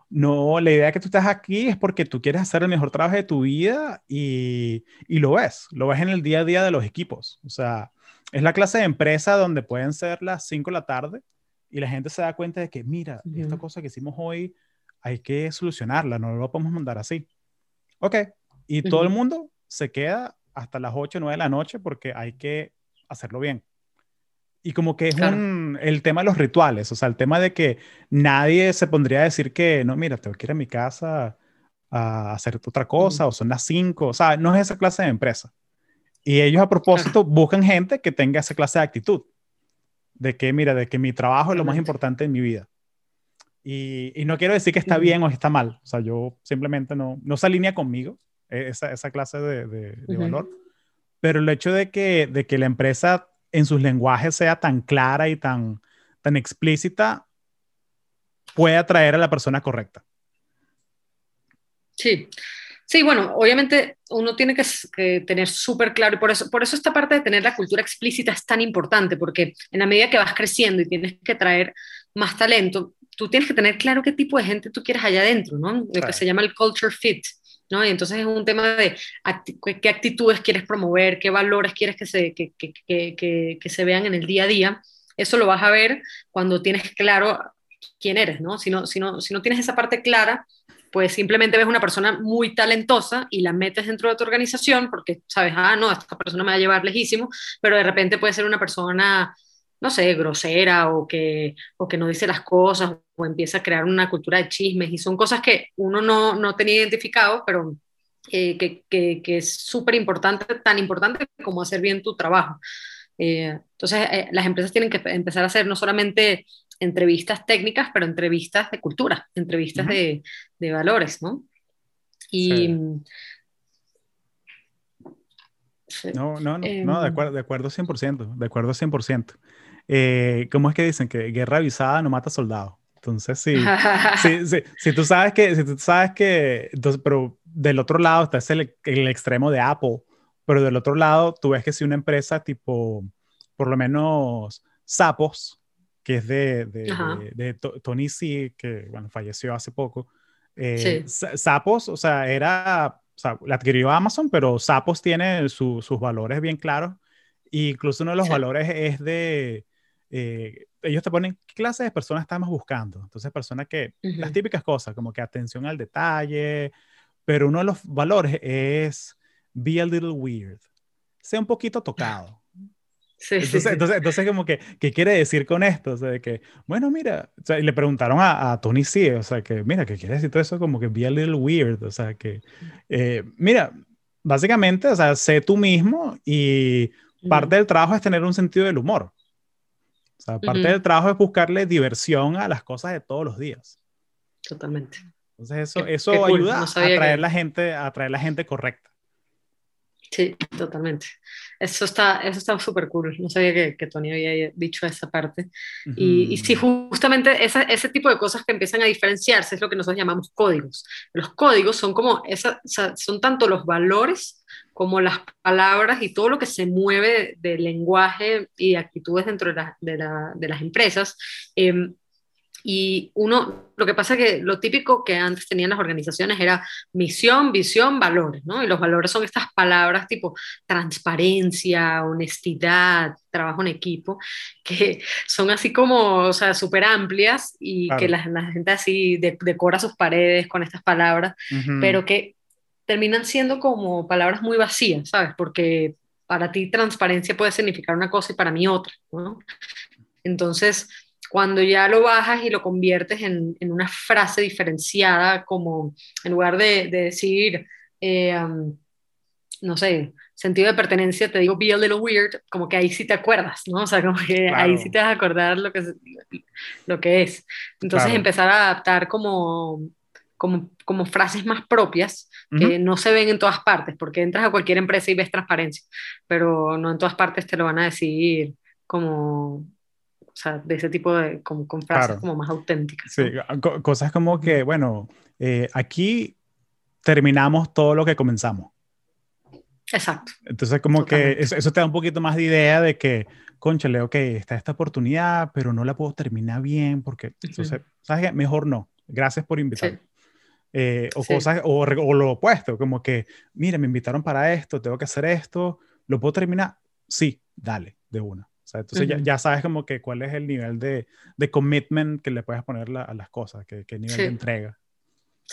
A: no, la idea de que tú estás aquí es porque tú quieres hacer el mejor trabajo de tu vida y, y, lo ves, lo ves en el día a día de los equipos. O sea, es la clase de empresa donde pueden ser las 5 de la tarde y la gente se da cuenta de que, mira, esta cosa que hicimos hoy hay que solucionarla, no lo podemos mandar así. Ok, y todo el mundo se queda hasta las 8 o 9 de la noche porque hay que hacerlo bien. Y como que es un, el tema de los rituales, o sea, el tema de que nadie se pondría a decir que, no, mira, tengo que ir a mi casa a hacer otra cosa, o son las cinco, o sea, no es esa clase de empresa. Y ellos a propósito buscan gente que tenga esa clase de actitud, de que, mira, de que mi trabajo es lo más importante en mi vida. Y, y no quiero decir que está bien o está mal, o sea, yo simplemente no, no se alinea conmigo e, esa, esa clase de, de, valor, pero el hecho de que, de que la empresa en sus lenguajes sea tan clara y tan, tan explícita, puede atraer a la persona correcta.
B: Sí. Sí, bueno, obviamente uno tiene que, tener súper claro, y por eso, por eso esta parte de tener la cultura explícita es tan importante, porque en la medida que vas creciendo y tienes que traer más talento, tú tienes que tener claro qué tipo de gente tú quieres allá adentro, ¿no? Lo que se llama el culture fit. ¿No? Y entonces es un tema de qué actitudes quieres promover, qué valores quieres que se, que, que, que, que, se vean en el día a día. Eso lo vas a ver cuando tienes claro quién eres, ¿no? Si no, si no, si no tienes esa parte clara, pues simplemente ves una persona muy talentosa y la metes dentro de tu organización porque sabes, ah, no, esta persona me va a llevar lejísimo, pero de repente puede ser una persona no sé, grosera o que, o que no dice las cosas o empieza a crear una cultura de chismes y son cosas que uno no, no tenía identificado, pero eh, que, que, es súper importante, tan importante como hacer bien tu trabajo. Eh, entonces, eh, las empresas tienen que empezar a hacer no solamente entrevistas técnicas, pero entrevistas de cultura, entrevistas de, de, valores, ¿no? Y...
A: No, no, no, no, de acuerdo, de acuerdo 100%, de acuerdo 100%. Eh, ¿cómo es que dicen? Que guerra avisada no mata soldado. Entonces, sí, sí, si tú sabes que, si tú sabes que, entonces, pero del otro lado está el, el extremo de Apple, pero del otro lado tú ves que si una empresa tipo, por lo menos Sapos, que es de, de, de, Tony C, que bueno, falleció hace poco, eh, Sapos, o sea, era, o sea, la adquirió Amazon, pero Sapos tiene sus valores bien claros. E incluso uno de los valores es de, eh, ellos te ponen qué clase de personas estamos buscando. Entonces, personas que, las típicas cosas, como que atención al detalle, pero uno de los valores es be a little weird, sea un poquito tocado. Sí, entonces, sí, entonces, entonces, como que, ¿qué quiere decir con esto? O sea, de que, bueno, mira, o sea, y le preguntaron a, a, Tony C, o sea, que, mira, ¿qué quiere decir todo eso? Como que be a little weird, o sea, que, eh, mira, básicamente, o sea, sé tú mismo y parte del trabajo es tener un sentido del humor. O sea, parte del trabajo es buscarle diversión a las cosas de todos los días.
B: Totalmente.
A: Entonces eso, eso ayuda a atraer, la gente, a atraer la gente correcta.
B: Sí, totalmente. Eso está eso está súper cool. No sabía que, que, Tony había dicho esa parte. y, y, sí, justamente esa, ese tipo de cosas que empiezan a diferenciarse es lo que nosotros llamamos códigos. Los códigos son como, esa, son tanto los valores como las palabras y todo lo que se mueve de, lenguaje y actitudes dentro de, de, las empresas, em, Y uno, lo que pasa es que lo típico que antes tenían las organizaciones era misión, visión, valores, ¿no? Y los valores son estas palabras tipo transparencia, honestidad, trabajo en equipo, que son así como, o sea, súper amplias y que la, gente así decora sus paredes con estas palabras, pero que terminan siendo como palabras muy vacías, ¿sabes? Porque para ti transparencia puede significar una cosa y para mí otra, ¿no? Entonces, cuando ya lo bajas y lo conviertes en, en una frase diferenciada, como en lugar de, de decir, eh, um, no sé, sentido de pertenencia, te digo be a little weird, como que ahí sí te acuerdas, ¿no? O sea, como que ahí sí te vas a acordar lo que, lo que es. Entonces empezar a adaptar como, como, como frases más propias que no se ven en todas partes, porque entras a cualquier empresa y ves transparencia, pero no en todas partes te lo van a decir como sea, de ese tipo de, con, con frases como más auténticas.
A: Sí, cosas como que, bueno, eh, aquí terminamos todo lo que comenzamos.
B: Exacto.
A: Entonces, como que eso, te da un poquito más de idea de que, conchale, ok, está esta oportunidad, pero no la puedo terminar bien porque, entonces, ¿sabes qué? Mejor no. Gracias por invitarme. Eh, o cosas, o, o, lo opuesto, como que, mire, me invitaron para esto, tengo que hacer esto, ¿lo puedo terminar? Sí, dale, de una entonces ya, ya, sabes como que cuál es el nivel de, de commitment que le puedes poner a las cosas, qué, qué nivel de entrega.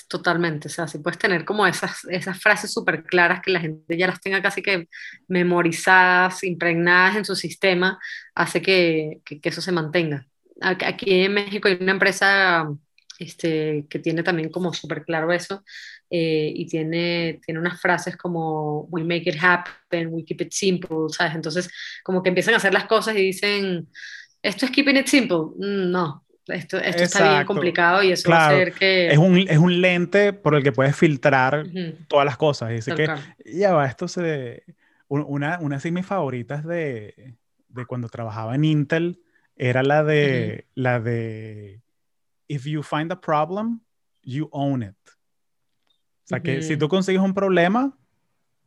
B: Totalmente, o sea, si puedes tener como esas, esas frases súper claras que la gente ya las tenga casi que memorizadas, impregnadas en su sistema, hace que, que, que eso se mantenga. Aquí en México hay una empresa este, que tiene también como súper claro eso, eh, y tiene, tiene unas frases como we make it happen, we keep it simple, ¿sabes? Entonces, como que empiezan a hacer las cosas y dicen, esto es keeping it simple, mm, no. Esto, esto está bien complicado y eso va a hacer que...
A: Es un, es un lente por el que puedes filtrar todas las cosas. Dice que, ya va, esto se... Una, una de mis favoritas de, de cuando trabajaba en Intel era la de, la de if you find a problem, you own it. O sea, que si tú consigues un problema,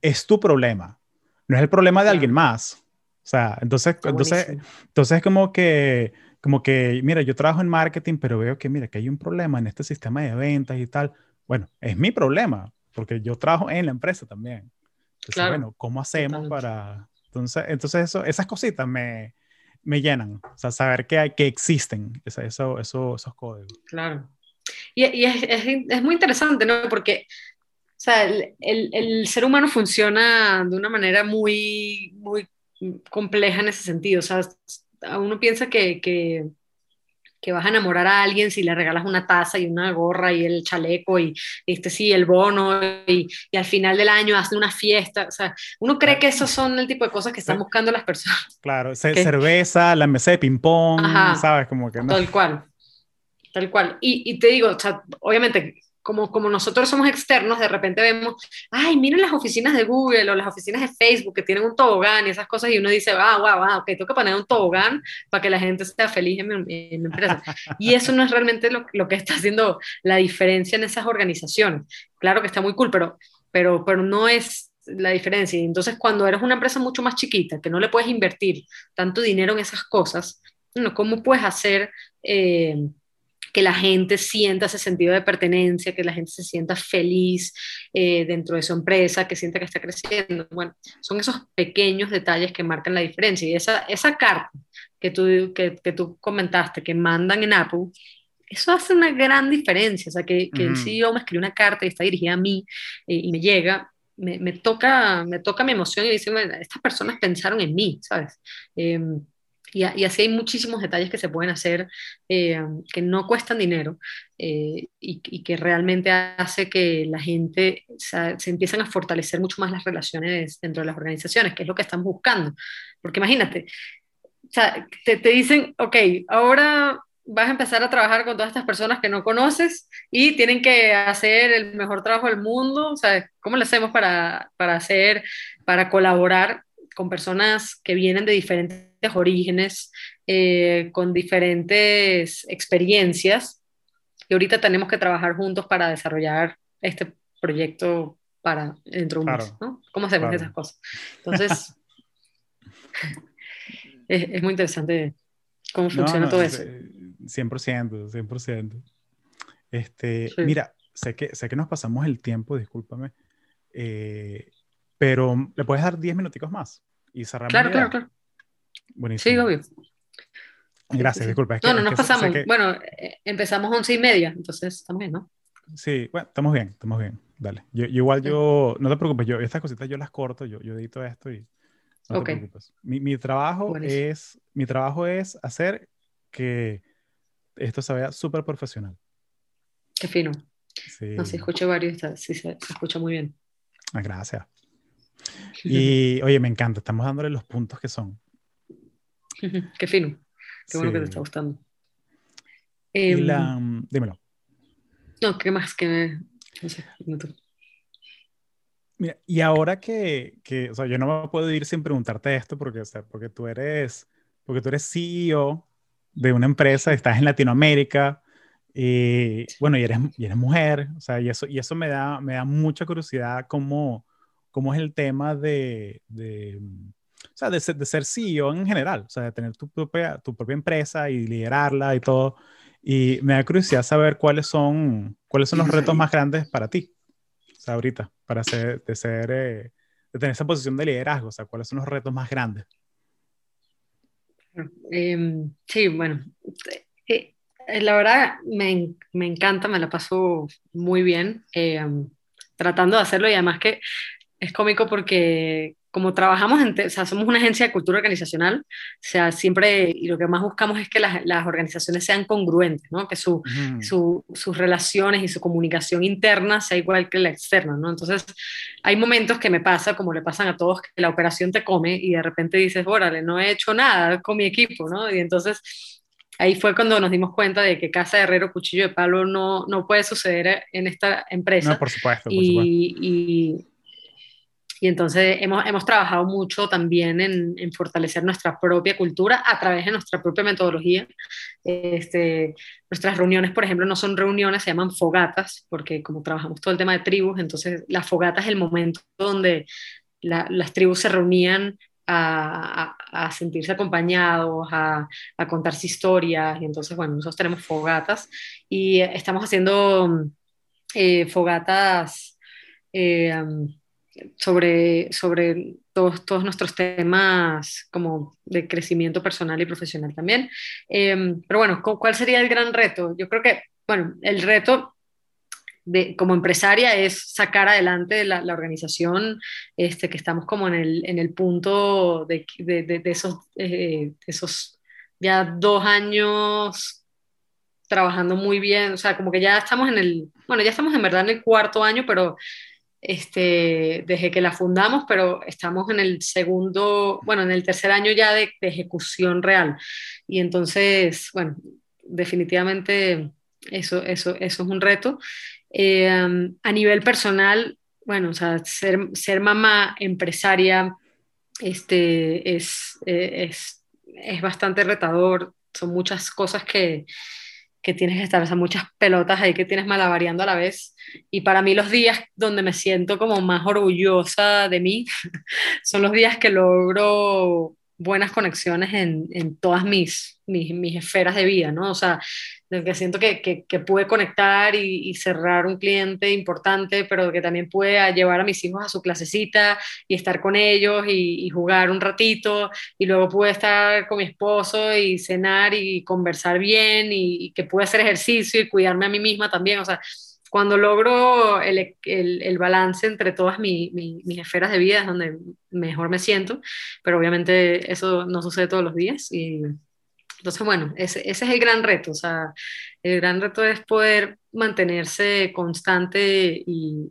A: es tu problema, no es el problema de alguien más. O sea, entonces, entonces, entonces es como que, como que, mira, yo trabajo en marketing, pero veo que, mira, que hay un problema en este sistema de ventas y tal. Bueno, es mi problema, porque yo trabajo en la empresa también. Entonces, bueno, ¿cómo hacemos para...? Entonces, entonces eso, esas cositas me, me llenan. O sea, saber que, hay, que existen eso, eso, esos códigos.
B: Claro. Y, y es, es, es, muy interesante, ¿no? Porque o sea, el, el, el, ser humano funciona de una manera muy, muy compleja en ese sentido. O sea, uno piensa que, que, que, vas a enamorar a alguien si le regalas una taza y una gorra y el chaleco y este sí, el bono y, y al final del año hacen una fiesta. O sea, uno cree que esos son el tipo de cosas que están buscando las personas.
A: Claro, cerveza, la mesa de ping-pong, ¿sabes? Como que no.
B: Tal cual. Tal cual. Y, y te digo, o sea, obviamente como, como nosotros somos externos, de repente vemos, ay, miren las oficinas de Google o las oficinas de Facebook que tienen un tobogán y esas cosas, y uno dice, ah, wow, wow, ok, tengo que poner un tobogán para que la gente sea feliz en mi, empresa. Y eso no es realmente lo, lo, que está haciendo la diferencia en esas organizaciones. Claro que está muy cool, pero, pero, pero no es la diferencia. Y entonces, cuando eres una empresa mucho más chiquita, que no le puedes invertir tanto dinero en esas cosas, ¿cómo puedes hacer... Eh, que la gente sienta ese sentido de pertenencia, que la gente se sienta feliz eh, dentro de su empresa, que sienta que está creciendo. Bueno, son esos pequeños detalles que marcan la diferencia. Y esa, esa carta que tú, que, que tú comentaste, que mandan en Apple, eso hace una gran diferencia. O sea, que, que el CEO me escribe una carta y está dirigida a mí eh, y me llega, me, me, toca, me toca mi emoción y dice, estas personas pensaron en mí, ¿sabes? Eh, y, así hay muchísimos detalles que se pueden hacer eh, que no cuestan dinero eh, y, que realmente hace que la gente se empiezan a fortalecer mucho más las relaciones dentro de las organizaciones, que es lo que están buscando. Porque imagínate, o sea, te, te dicen, ok, ahora vas a empezar a trabajar con todas estas personas que no conoces y tienen que hacer el mejor trabajo del mundo. O sea, ¿cómo le hacemos para, para hacer, para colaborar con personas que vienen de diferentes orígenes, eh, con diferentes experiencias, y ahorita tenemos que trabajar juntos para desarrollar este proyecto para dentro de un mes, ¿no? ¿Cómo hacemos esas cosas? Entonces, es, es, muy interesante cómo funciona todo eso.
A: 100%, 100%. Este, Mira, sé que, sé que nos pasamos el tiempo, discúlpame, eh, pero ¿le puedes dar 10 minuticos más? Y cerramos.
B: Claro, claro, claro.
A: Buenísimo.
B: Sí, obvio.
A: Gracias, disculpa.
B: no, no nos pasamos. Bueno, eh, empezamos once y media, entonces estamos bien, ¿no?
A: Sí, bueno, estamos bien, estamos bien. Dale. Yo, igual yo, no te preocupes, yo estas cositas yo las corto, yo, yo edito esto y no te preocupes. Mi, mi trabajo es, mi trabajo es hacer que esto se vea súper profesional.
B: Qué fino. Sí. No, se escucha varios, sí, se, escucha muy bien.
A: Ah, gracias. Y oye, me encanta, estamos dándole los puntos que son.
B: Qué fino. Qué bueno que te está gustando.
A: y la, em, mm, dímelo.
B: No, ¿qué más? Que no sé,
A: Mira, y ahora que, que, o sea, yo no me puedo ir sin preguntarte esto porque, o sea, porque tú eres, porque tú eres CEO de una empresa, estás en Latinoamérica, y bueno, y eres, y eres mujer, o sea, y eso, y eso me, da, me da mucha curiosidad cómo, cómo es el tema de, de o sea, de, de, ser CEO en general, o sea, de tener tu propia, tu propia empresa y liderarla y todo. Y me da curiosidad saber cuáles son, cuáles son los retos más grandes para ti, o sea, ahorita, para ser, de, ser, eh, de tener esa posición de liderazgo, o sea, cuáles son los retos más grandes.
B: Em, sí, bueno, eh, eh, la verdad me, me, encanta, me la paso muy bien em, tratando de hacerlo y además que es cómico porque como trabajamos, en, o sea, somos una agencia de cultura organizacional, o sea, siempre, y lo que más buscamos es que las, las organizaciones sean congruentes, ¿no? Que su, su, sus relaciones y su comunicación interna sea igual que la externa, ¿no? Entonces, hay momentos que me pasa, como le pasan a todos, que la operación te come y de repente dices, órale, no he hecho nada con mi equipo, ¿no? Y entonces, ahí fue cuando nos dimos cuenta de que casa de herrero, cuchillo de palo no, no puede suceder en esta empresa.
A: No, por supuesto. Por
B: y, y y entonces hemos, hemos trabajado mucho también en, en, fortalecer nuestra propia cultura a través de nuestra propia metodología. Este, nuestras reuniones, por ejemplo, no son reuniones, se llaman fogatas, porque como trabajamos todo el tema de tribus, entonces la fogata es el momento donde las tribus se reunían a, a, sentirse acompañados, a, a, contarse historias. Y entonces, bueno, nosotros tenemos fogatas y estamos haciendo eh, fogatas. Eh, sobre, sobre todos, todos nuestros temas como de crecimiento personal y profesional también. Em, pero bueno, ¿cuál sería el gran reto? Yo creo que, bueno, el reto de, como empresaria es sacar adelante la, la organización, este, que estamos como en el, en el punto de, de, de esos, eh, esos ya dos años trabajando muy bien, o sea, como que ya estamos en el, bueno, ya estamos en verdad en el cuarto año, pero este, desde que la fundamos, pero estamos en el segundo, bueno, en el tercer año ya de, ejecución real. Y entonces, bueno, definitivamente eso, eso, eso es un reto. Eh, a nivel personal, bueno, o sea, ser, ser mamá empresaria este, es, eh, es, es bastante retador. Son muchas cosas que, que tienes que estar, o muchas pelotas ahí que tienes malavariando a la vez. Y para mí los días donde me siento como más orgullosa de mí son los días que logro buenas conexiones en, en todas mis, mis, esferas de vida, ¿no? O sea, que siento que, que, pude conectar y, cerrar un cliente importante, pero que también pude llevar a mis hijos a su clasecita y estar con ellos y, jugar un ratito, y luego pude estar con mi esposo y cenar y conversar bien, y, que pude hacer ejercicio y cuidarme a mí misma también, o sea, cuando logro el, el, el balance entre todas mi, mis esferas de vida es donde mejor me siento, pero obviamente eso no sucede todos los días y entonces, bueno, ese, ese, es el gran reto, o sea, el gran reto es poder mantenerse constante y,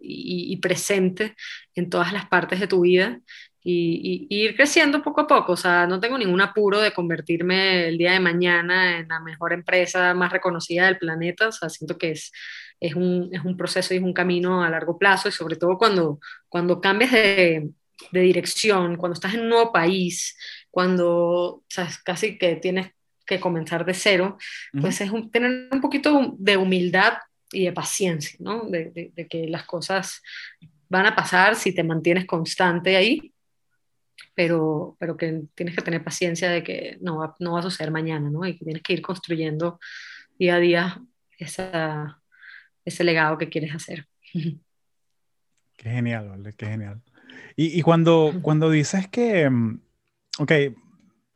B: y, presente en todas las partes de tu vida y, y, ir creciendo poco a poco. O sea, no tengo ningún apuro de convertirme el día de mañana en la mejor empresa más reconocida del planeta. O sea, siento que es, es un, es un proceso y es un camino a largo plazo y sobre todo cuando, cuando cambias de, de dirección, cuando estás en un nuevo país, cuando sabes, casi que tienes que comenzar de cero, pues es un, tener un poquito de humildad y de paciencia, ¿no? De, de, de, que las cosas van a pasar si te mantienes constante ahí. pero, pero que tienes que tener paciencia de que no va, no va a suceder mañana, ¿no? Y que tienes que ir construyendo día a día esa, ese legado que quieres hacer.
A: Qué genial, ¿vale? Qué genial. Y, y cuando, cuando dices que, mm, ok,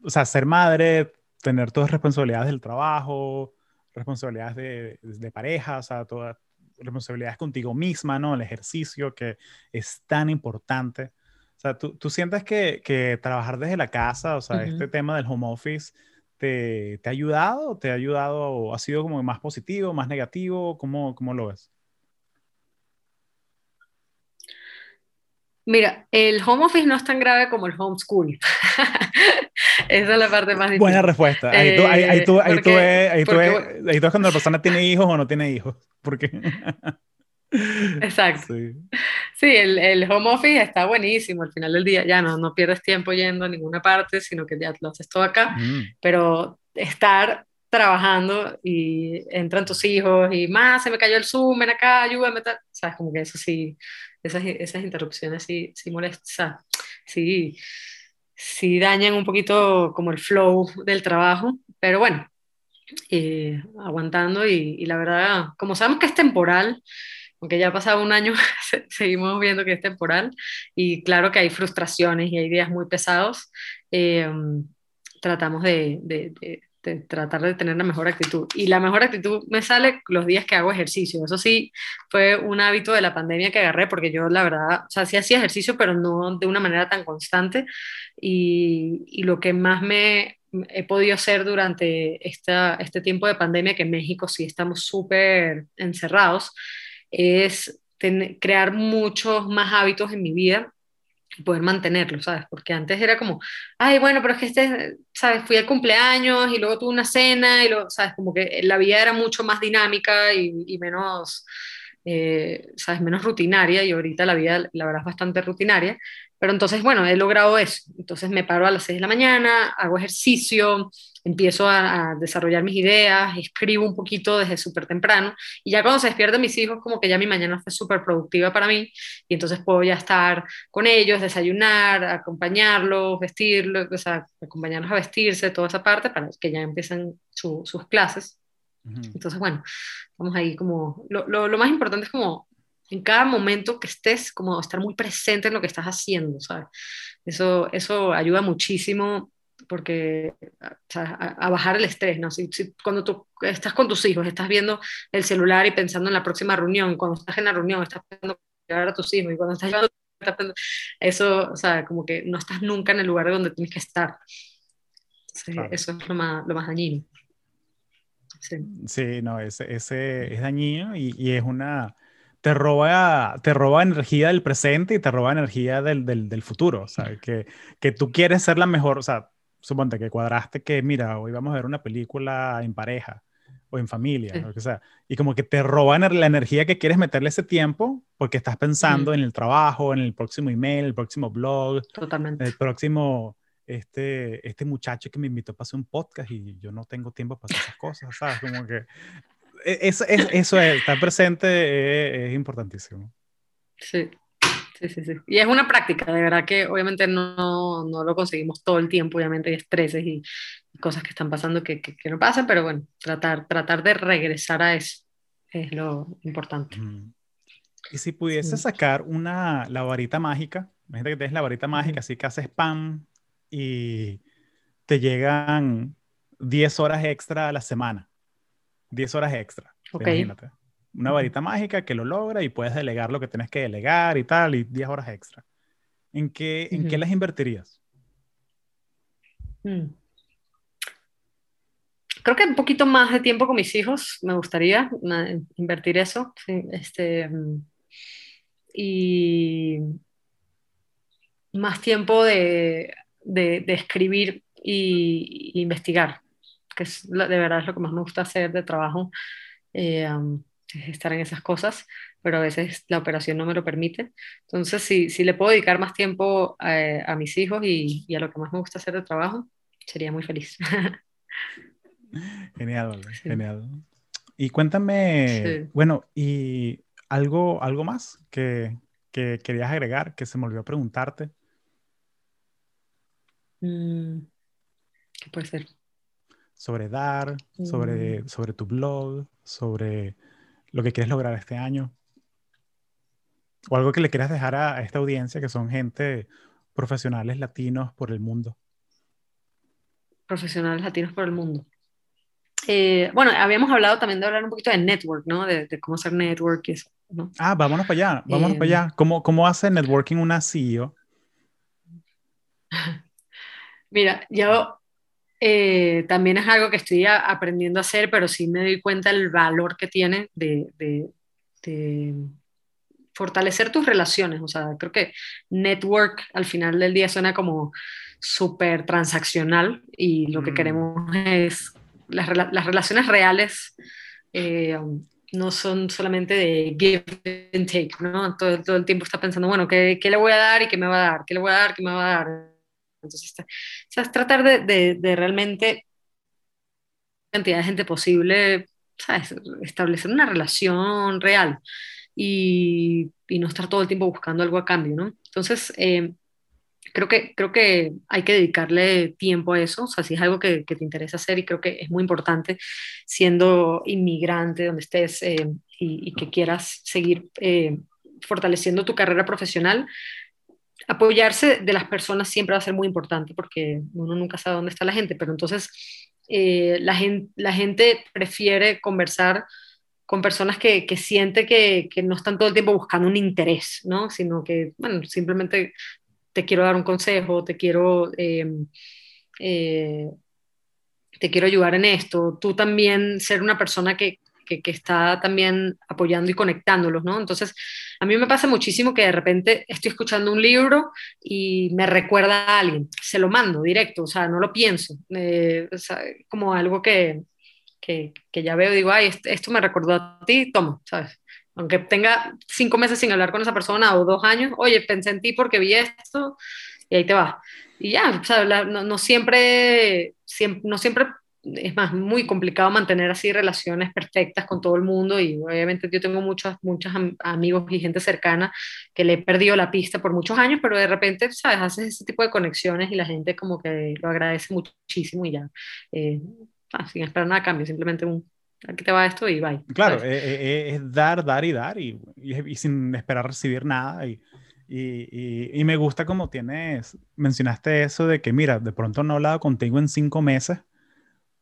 A: o sea, ser madre, tener todas las responsabilidades del trabajo, responsabilidades de, de pareja, o sea, todas responsabilidades contigo misma, ¿no? El ejercicio que es tan importante. O sea, ¿tú, tú sientes que, que, trabajar desde la casa, o sea, uh -huh. este tema del home office, te, te, ha ayudado? ¿Te ha ayudado ha sido como más positivo, más negativo? ¿Cómo, cómo lo ves?
B: Mira, el home office no es tan grave como el homeschool. Esa es la parte más difícil.
A: Buena respuesta. Ahí tú, ahí, ahí tú, ahí tú, ves, ahí, tú ves, ahí tú ves cuando la persona tiene hijos o no tiene hijos. Porque...
B: Exacto. Sí, sí el, el, home office está buenísimo. Al final del día ya no, no pierdes tiempo yendo a ninguna parte, sino que ya lo haces todo acá. Mm. Pero estar trabajando y entran tus hijos y más, se me cayó el Zoom, ven acá, ayúdame, tal. sabes, como que eso sí, esas, esas interrupciones sí, sí molestan, sí, sí dañan un poquito como el flow del trabajo, pero bueno, eh, aguantando y, y, la verdad, como sabemos que es temporal, aunque ya ha pasado un año, seguimos viendo que es temporal y claro que hay frustraciones y hay días muy pesados, eh, tratamos de, de, de tratar de tener la mejor actitud. Y la mejor actitud me sale los días que hago ejercicio. Eso sí, fue un hábito de la pandemia que agarré, porque yo la verdad, o sea, sí hacía ejercicio, pero no de una manera tan constante. Y, y lo que más me he podido hacer durante esta, este tiempo de pandemia, que en México sí estamos súper encerrados, es crear muchos más hábitos en mi vida poder mantenerlo, ¿sabes? Porque antes era como, ay, bueno, pero es que este, ¿sabes? Fui al cumpleaños y luego tuve una cena y luego, ¿sabes? Como que la vida era mucho más dinámica y, y menos, eh, ¿sabes? Menos rutinaria y ahorita la vida, la verdad, es bastante rutinaria. Pero entonces, bueno, he logrado eso. Entonces me paro a las 6 de la mañana, hago ejercicio, empiezo a, a desarrollar mis ideas, escribo un poquito desde súper temprano y ya cuando se despiertan mis hijos, como que ya mi mañana fue súper productiva para mí y entonces puedo ya estar con ellos, desayunar, acompañarlos, vestirlos, o sea, acompañarlos a vestirse, toda esa parte para que ya empiecen su, sus clases. Uh -huh. Entonces, bueno, vamos ahí como, lo, lo, lo más importante es como en cada momento que estés, como estar muy presente en lo que estás haciendo, ¿sabes? Eso, eso ayuda muchísimo porque o sea, a, a, bajar el estrés, ¿no? Si, si, cuando tú estás con tus hijos, estás viendo el celular y pensando en la próxima reunión, cuando estás en la reunión estás pensando en llevar a tus hijos y cuando estás llevando eso, o sea, como que no estás nunca en el lugar donde tienes que estar. Sí, claro. Eso es lo más, lo más dañino.
A: Sí. sí, no, ese, ese es dañino y, y es una te roba, te roba energía del presente y te roba energía del, del, del futuro. O sea, que, que tú quieres ser la mejor, o sea, suponte que cuadraste que, mira, hoy vamos a ver una película en pareja o en familia, sí. o lo que sea, y como que te roban la energía que quieres meterle ese tiempo porque estás pensando mm. en el trabajo, en el próximo email, el próximo blog,
B: Totalmente.
A: el próximo, este, este muchacho que me invitó para hacer un podcast y yo no tengo tiempo para hacer esas cosas, ¿sabes? Como que eso es, eso es estar presente es, es importantísimo.
B: Sí. Sí, sí, sí. Y es una práctica, de verdad que obviamente no, no lo conseguimos todo el tiempo, obviamente hay estreses y, cosas que están pasando que, que, que, no pasan, pero bueno, tratar, tratar de regresar a eso es lo importante.
A: Mm. Y si pudiese sí. sacar una, la varita mágica, imagínate que tienes la varita mágica, así que haces spam y te llegan 10 horas extra a la semana. 10 horas extra.
B: Okay.
A: Imagínate. Una varita mágica que lo logra y puedes delegar lo que tienes que delegar y tal, y 10 horas extra. ¿En qué, ¿en uh -huh. qué las invertirías?
B: Hmm. Creo que un poquito más de tiempo con mis hijos, me gustaría invertir eso. Sí, este, y más tiempo de, de, de escribir y, investigar, que es, de verdad es lo que más me gusta hacer de trabajo. Eh, um, estar en esas cosas, pero a veces la operación no me lo permite. Entonces, si, si le puedo dedicar más tiempo a, a mis hijos y, y, a lo que más me gusta hacer de trabajo, sería muy feliz.
A: Genial, sí. genial. Y cuéntame, sí. bueno, y algo, algo más que, que, querías agregar, que se me olvidó preguntarte.
B: Mm, ¿Qué puede ser?
A: Sobre dar, sobre,
B: Mm.
A: sobre tu blog, sobre lo que quieres lograr este año. O algo que le quieras dejar a, a esta audiencia, que son gente profesionales latinos por el mundo.
B: Profesionales latinos por el mundo. Eh, bueno, habíamos hablado también de hablar un poquito de network, ¿no? De, de cómo hacer network y eso, ¿no?
A: Ah, vámonos para allá, vámonos
B: Em.
A: para allá. ¿Cómo, ¿Cómo hace networking una CEO?
B: Mira, yo eh, también es algo que estoy a- aprendiendo a hacer, pero sí me doy cuenta del valor que tiene de, de- de fortalecer tus relaciones. O sea, creo que network al final del día suena como súper transaccional y lo que
A: Mm.
B: queremos es las, las relaciones reales. eh, no son solamente de give and take, ¿no? Todo, todo el tiempo está pensando, bueno, ¿qué, qué le voy a dar y qué me va a dar? ¿Qué le voy a dar? ¿Qué me va a dar? Entonces, o sea, es tratar de, de, de realmente cantidad de gente posible, ¿sabes? Establecer una relación real y, y no estar todo el tiempo buscando algo a cambio, ¿no? Entonces, eh, creo que, creo que hay que dedicarle tiempo a eso, o sea, si es algo que, que te interesa hacer y creo que es muy importante siendo inmigrante donde estés eh, y, y que quieras seguir eh, fortaleciendo tu carrera profesional, apoyarse de las personas siempre va a ser muy importante porque uno nunca sabe dónde está la gente, pero entonces eh, la, gen- la gente prefiere conversar con personas que, que siente que, no están todo el tiempo buscando un interés, ¿no? Sino que, bueno, simplemente te quiero dar un consejo, te quiero, eh, eh, te quiero ayudar en esto, tú también ser una persona que, que, que está también apoyando y conectándolos, ¿no? Entonces, a mí me pasa muchísimo que de repente estoy escuchando un libro y me recuerda a alguien, se lo mando directo, o sea, no lo pienso, eh, o sea, como algo que, que, que, ya veo digo, ay, esto me recordó a ti, toma, ¿sabes? Aunque tenga cinco meses sin hablar con esa persona o dos años, oye, pensé en ti porque vi esto y ahí te va. Y ya, sea, la, no, no, siempre, no siempre, es más, muy complicado mantener así relaciones perfectas con todo el mundo y obviamente yo tengo muchos, muchos am amigos y gente cercana que le he perdido la pista por muchos años, pero de repente, ¿sabes? Haces ese tipo de conexiones y la gente como que lo agradece muchísimo y ya. Eh, ah, sin esperar nada a cambio, simplemente un, aquí te va esto y bye.
A: Claro, eh, eh, es dar, dar y dar y, y, y sin esperar recibir nada. Y, y, y, me gusta como tienes, mencionaste eso de que, mira, de pronto no he hablado contigo en cinco meses,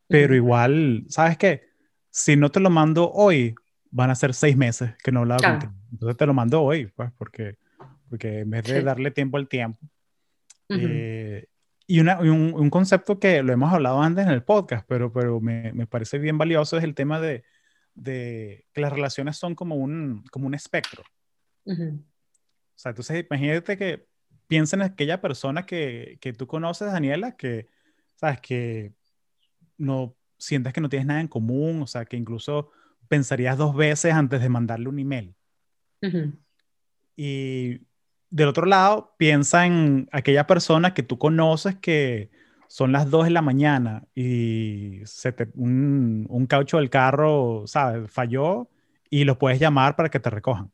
A: pero igual, ¿sabes qué? Si no te lo mando hoy, van a ser seis meses que no he hablado claro. contigo. Entonces te lo mando hoy, pues, porque, porque en vez de sí. darle tiempo al tiempo. Uh -huh. eh, y, una, un, un, concepto que lo hemos hablado antes en el podcast, pero, pero me, me parece bien valioso es el tema de, de, que las relaciones son como un, como un espectro. Uh -huh. O sea, entonces imagínate que piensa en aquella persona que, que tú conoces, Daniela, que, sabes, que no sientes que no tienes nada en común, o sea, que incluso pensarías dos veces antes de mandarle un email. Uh -huh. Y del otro lado, piensa en aquella persona que tú conoces que son las 2 de la mañana y se te, un, un caucho del carro, ¿sabes? Falló y los puedes llamar para que te recojan.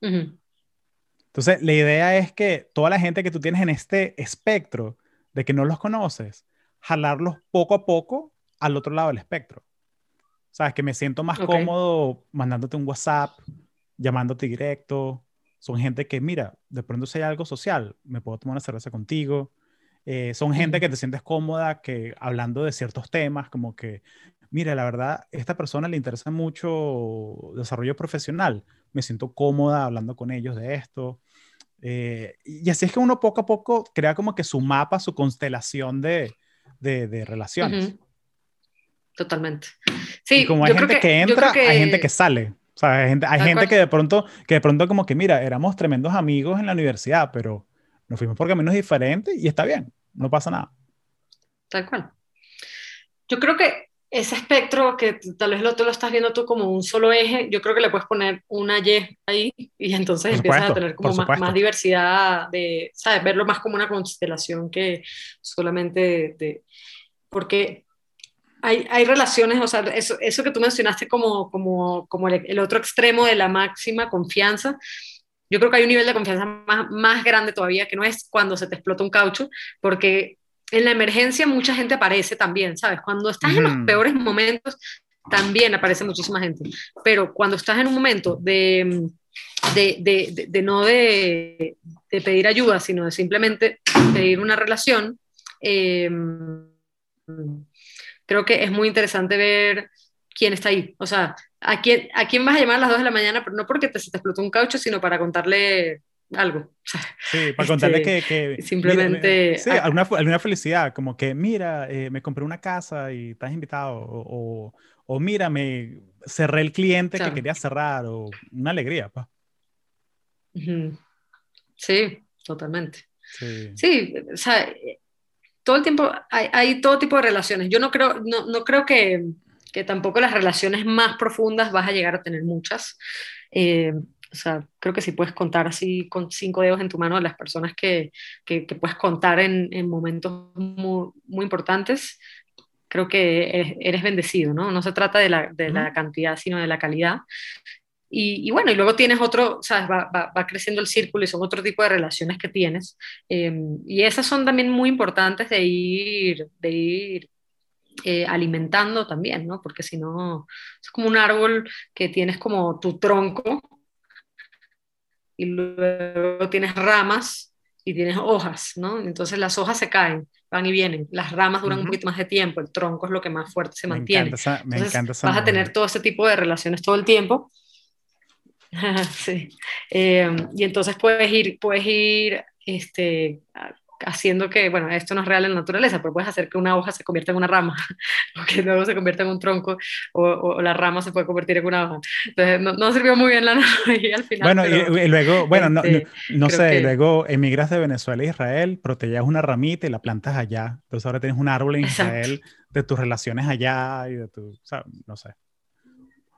A: Uh -huh. Entonces, la idea es que toda la gente que tú tienes en este espectro de que no los conoces, jalarlos poco a poco al otro lado del espectro. ¿Sabes? Que me siento más okay. cómodo mandándote un WhatsApp, llamándote directo. Son gente que, mira, de pronto si hay algo social, me puedo tomar una cerveza contigo. Eh, son gente que te sientes cómoda que hablando de ciertos temas, como que, mira, la verdad, a esta persona le interesa mucho desarrollo profesional. Me siento cómoda hablando con ellos de esto. Eh, y así es que uno poco a poco crea como que su mapa, su constelación de, de, de relaciones. Uh -huh.
B: Totalmente. Sí,
A: y como hay gente que, que, entra, que... hay gente que sale. O sea, hay gente, hay gente que de pronto, que de pronto como que, mira, éramos tremendos amigos en la universidad, pero nos fuimos por caminos diferentes y está bien, no pasa nada.
B: Tal cual. Yo creo que ese espectro que tal vez lo, tú lo estás viendo tú como un solo eje, yo creo que le puedes poner una Y ahí y entonces
A: supuesto,
B: empiezas a tener como más, más, diversidad de, ¿sabes? Verlo más como una constelación que solamente de, de porque hay, hay, relaciones, o sea, eso, eso que tú mencionaste como, como, como el, el, otro extremo de la máxima confianza, yo creo que hay un nivel de confianza más, más grande todavía, que no es cuando se te explota un caucho, porque en la emergencia mucha gente aparece también, ¿sabes? Cuando estás en los peores momentos, también aparece muchísima gente. Pero cuando estás en un momento de, de, de, de no de, pedir ayuda, sino de simplemente pedir una relación, em, creo que es muy interesante ver quién está ahí. O sea, ¿a quién, a quién vas a llamar a las 2 de la mañana? Pero no porque te, se te explotó un caucho, sino para contarle algo.
A: Sí, para contarle este, que, que,
B: Simplemente...
A: sí, alguna, alguna, felicidad, como que, mira, eh, me compré una casa y estás invitado, o, o, mira, me cerré el cliente que quería cerrar, o una alegría, pa.
B: Sí, totalmente. Sí. sí, o sea, todo el tiempo hay, hay, todo tipo de relaciones. Yo no creo, no, no creo que, que, tampoco las relaciones más profundas vas a llegar a tener muchas. Eh, o sea, creo que si puedes contar así con cinco dedos en tu mano a las personas que, que, puedes contar en, en momentos muy, muy, importantes, creo que eres, bendecido, ¿no? No se trata de la, de la cantidad, sino de la calidad. Y, y, bueno, y luego tienes otro, ¿sabes? Va, va, va, creciendo el círculo y son otro tipo de relaciones que tienes. Eh, y esas son también muy importantes de ir, de ir eh, alimentando también, ¿no? Porque si no, es como un árbol que tienes como tu tronco y luego tienes ramas y tienes hojas, ¿no? Entonces las hojas se caen, van y vienen, las ramas duran un poquito más de tiempo, el tronco es lo que más fuerte se mantiene.
A: me encanta
B: vas a tener todo ese tipo de relaciones todo el tiempo. sí. Eh, y entonces puedes ir, puedes ir este, haciendo que, bueno, esto no es real en la naturaleza, pero puedes hacer que una hoja se convierta en una rama, o que luego se convierta en un tronco, o, o, la rama se puede convertir en una hoja. Entonces, no, no sirvió muy bien la analogía al final.
A: Bueno, y, luego, bueno, no, no, este, sé, luego emigras de Venezuela a Israel, proteges una ramita y la plantas allá. Entonces ahora tienes un árbol en Israel de tus relaciones allá y de tu, o sea, no sé.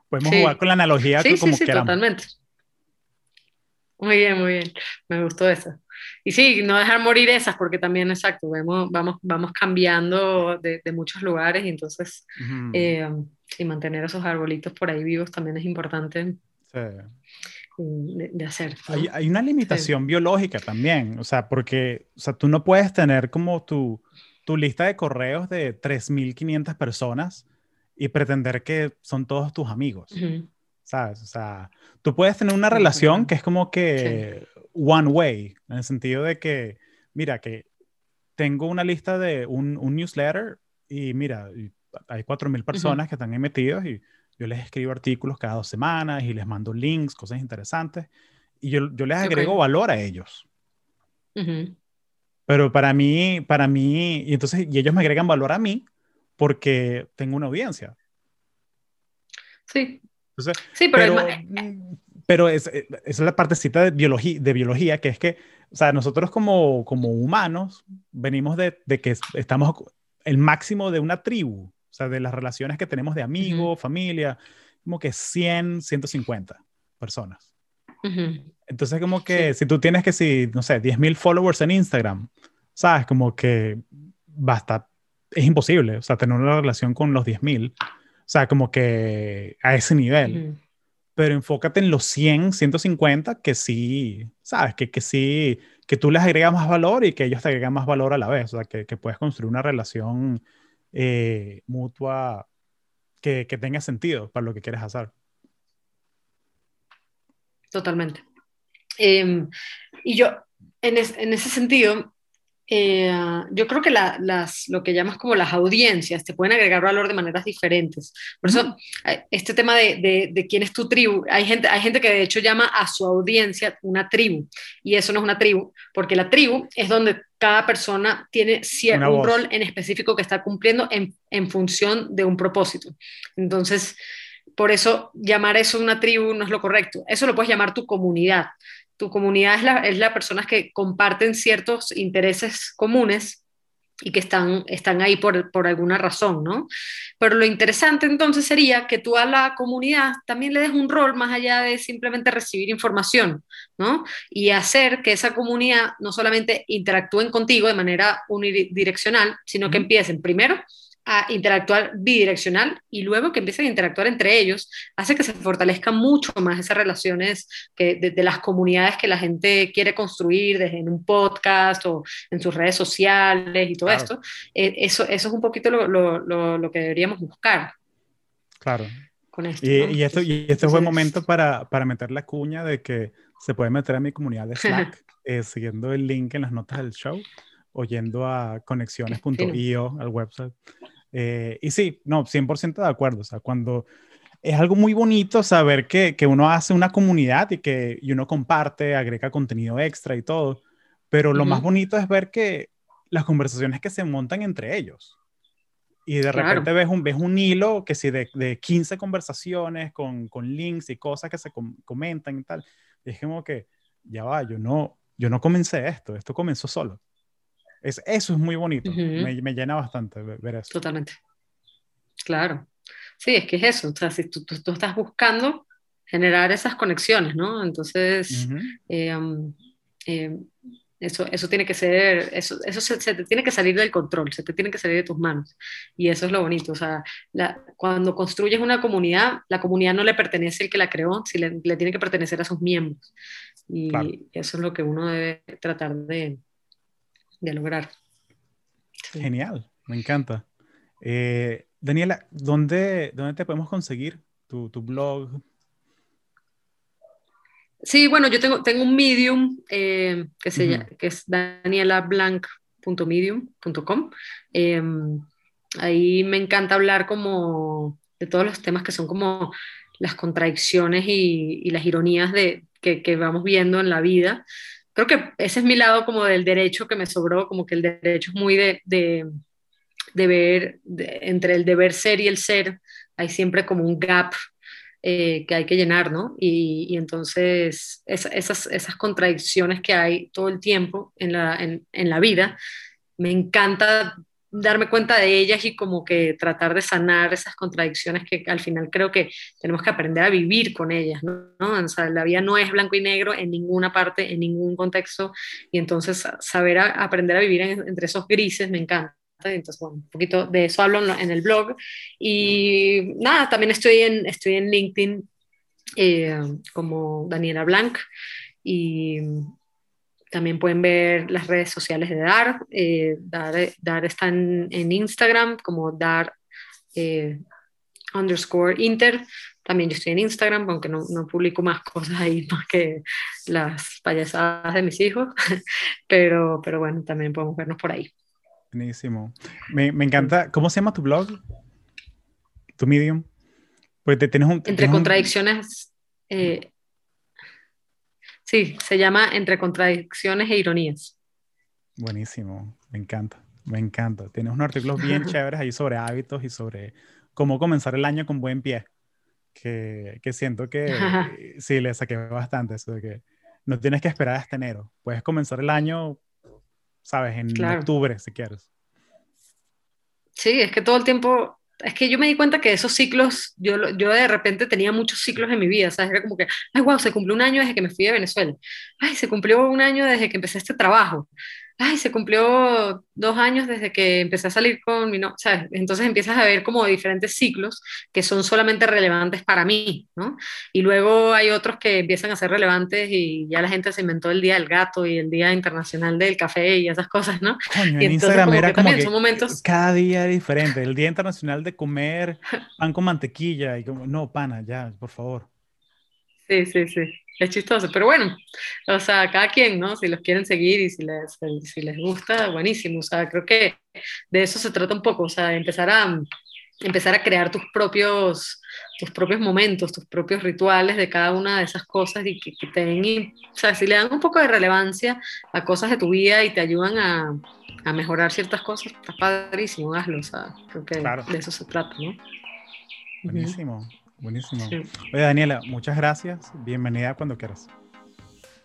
A: Podemos jugar con la analogía
B: sí,
A: como
B: sí, sí, totalmente. Muy bien, muy bien. Me gustó eso. Y sí, no dejar morir esas, porque también, exacto, vemos, vamos, vamos cambiando de, de muchos lugares y entonces, eh, y mantener esos arbolitos por ahí vivos también es importante sí. de, hacer.
A: Hay, hay, una limitación biológica también, o sea, porque, o sea, tú no puedes tener como tu, tu lista de correos de 3.500 personas y pretender que son todos tus amigos. ¿Sabes? O sea, tú puedes tener una relación que es como que one way, en el sentido de que, mira, que tengo una lista de un, un newsletter y mira, hay 4.000 personas que están ahí metidos y yo les escribo artículos cada dos semanas y les mando links, cosas interesantes, y yo, yo les agrego valor a ellos. Pero para mí, para mí, y entonces, y ellos me agregan valor a mí porque tengo una audiencia.
B: Sí. sí, pero,
A: pero es, eh, es la partecita de biología, de biología, que es que, o sea, nosotros como, como humanos venimos de, de que estamos el máximo de una tribu, o sea, de las relaciones que tenemos de amigos, familia, como que 100, 150 personas. Entonces, como que si tú tienes que, si, no sé, 10.000 followers en Instagram, ¿sabes? Como que basta, es imposible, o sea, tener una relación con los 10.000, o sea, como que a ese nivel pero enfócate en los 100, 150 que sí, sabes, que, que sí, que tú les agregas más valor y que ellos te agregan más valor a la vez, o sea, que, que puedes construir una relación eh, mutua que, que, tenga sentido para lo que quieres hacer.
B: Totalmente. Em, y yo, en, en, ese sentido, eh, yo creo que las, lo que llamas como las audiencias te pueden agregar valor de maneras diferentes. Por eso, eh, este tema de, de, quién es tu tribu, hay gente, hay gente que de hecho llama a su audiencia una tribu, y eso no es una tribu, porque la tribu es donde cada persona tiene cierto, un rol en específico que está cumpliendo en, en función de un propósito. Entonces, por eso llamar eso una tribu no es lo correcto. Eso lo puedes llamar tu comunidad tu comunidad es la, es la personas que comparten ciertos intereses comunes y que están, están ahí por, por, alguna razón, ¿no? Pero lo interesante entonces sería que tú a la comunidad también le des un rol más allá de simplemente recibir información, ¿no? Y hacer que esa comunidad no solamente interactúen contigo de manera unidireccional, sino que empiecen primero a interactuar bidireccional y luego que empiecen a interactuar entre ellos, hace que se fortalezca mucho más esas relaciones que, de, las comunidades que la gente quiere construir desde en un podcast o en sus redes sociales y todo esto. Eh, eso, eso es un poquito lo, lo, lo, que deberíamos buscar.
A: Claro. Con esto, y, y, esto, y este es buen momento para, para meter la cuña de que se puede meter a mi comunidad de Slack eh, siguiendo el link en las notas del show o yendo a conexiones.io al website. Eh, y sí, no, 100% de acuerdo. O sea, cuando es algo muy bonito saber que, que, uno hace una comunidad y que y uno comparte, agrega contenido extra y todo, pero lo más bonito es ver que las conversaciones que se montan entre ellos. Y de repente ves un, ves un hilo que si de, de 15 conversaciones con, con, links y cosas que se comentan y tal. Y es como que, ya va, yo no, yo no comencé esto, esto comenzó solo. Es, eso es muy bonito, me, me, llena bastante ver eso.
B: Totalmente. Claro. Sí, es que es eso, o sea, si tú, tú, estás buscando generar esas conexiones, ¿no? Entonces, eh, um, eh, eso, eso tiene que ser, eso, eso se, te tiene que salir del control, se te tiene que salir de tus manos. Y eso es lo bonito. O sea, la, cuando construyes una comunidad, la comunidad no le pertenece al que la creó, si le, le tiene que pertenecer a sus miembros. Y eso es lo que uno debe tratar de, de lograr.
A: Genial, me encanta. Eh, Daniela, ¿dónde, ¿dónde te podemos conseguir tu, tu blog?
B: Sí, bueno, yo tengo, tengo un Medium eh, que, se que es danielablanc.medium.com. Em, ahí me encanta hablar como de todos los temas que son como las contradicciones y, y las ironías de, que, que, vamos viendo en la vida. Creo que ese es mi lado como del derecho que me sobró, como que el derecho es muy de, de, de ver entre el deber ser y el ser, hay siempre como un gap eh, que hay que llenar, ¿no? Y, entonces esas, esas contradicciones que hay todo el tiempo en la, en, en la vida, me encanta darme cuenta de ellas y como que tratar de sanar esas contradicciones que al final creo que tenemos que aprender a vivir con ellas, ¿no? La vida no es blanco y negro en ninguna parte, en ningún contexto, y entonces saber aprender a vivir entre esos grises me encanta. Entonces, bueno, un poquito de eso hablo en el blog. Y nada, también estoy en, estoy en LinkedIn eh, como Daniela Blanc. Y también pueden ver las redes sociales de DAR. Eh, DAR, DAR, está en, Instagram como DAR eh, underscore Inter. También yo estoy en Instagram, aunque no, no, publico más cosas ahí más que las payasadas de mis hijos. pero, pero bueno, también podemos vernos por ahí.
A: Buenísimo. Me, me, encanta. ¿Cómo se llama tu blog? ¿Tu Medium? Pues te tienes un.
B: Entre contradicciones. Eh, sí, se llama Entre contradicciones e ironías.
A: Buenísimo. Me encanta. Me encanta. Tienes unos artículos bien chéveres ahí sobre hábitos y sobre cómo comenzar el año con buen pie. Que, que siento que sí, le saqué bastante eso de que no tienes que esperar hasta enero. Puedes comenzar el año ¿sabes? En octubre, si quieres.
B: Sí, es que todo el tiempo, es que yo me di cuenta que esos ciclos, yo, yo de repente tenía muchos ciclos en mi vida, ¿sabes? Era como que, ay, wow, se cumplió un año desde que me fui de Venezuela. Ay, se cumplió un año desde que empecé este trabajo ay, se cumplió dos años desde que empecé a salir con mi novio, ¿sabes? Entonces empiezas a ver como diferentes ciclos que son solamente relevantes para mí, ¿no? Y luego hay otros que empiezan a ser relevantes y ya la gente se inventó el Día del Gato y el Día Internacional del Café y esas cosas, ¿no?
A: Coño, y en Instagram era como que momentos... cada día diferente. El Día Internacional de comer pan con mantequilla y como, no, pana, ya, por favor.
B: Sí, sí, sí es chistoso, pero bueno, o sea, cada quien, ¿no? Si los quieren seguir y si les, si les gusta, buenísimo, o sea, creo que de eso se trata un poco, o sea, empezar a, empezar a crear tus propios, tus propios momentos, tus propios rituales de cada una de esas cosas y que, te den, o sea, si le dan un poco de relevancia a cosas de tu vida y te ayudan a, a mejorar ciertas cosas, está padrísimo, hazlo, o sea, creo que de eso se trata, ¿no?
A: Buenísimo. Buenísimo. Oye, Daniela, muchas gracias. Bienvenida cuando quieras.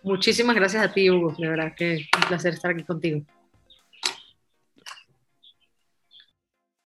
B: Muchísimas gracias a ti, Hugo. De verdad que un placer estar aquí contigo.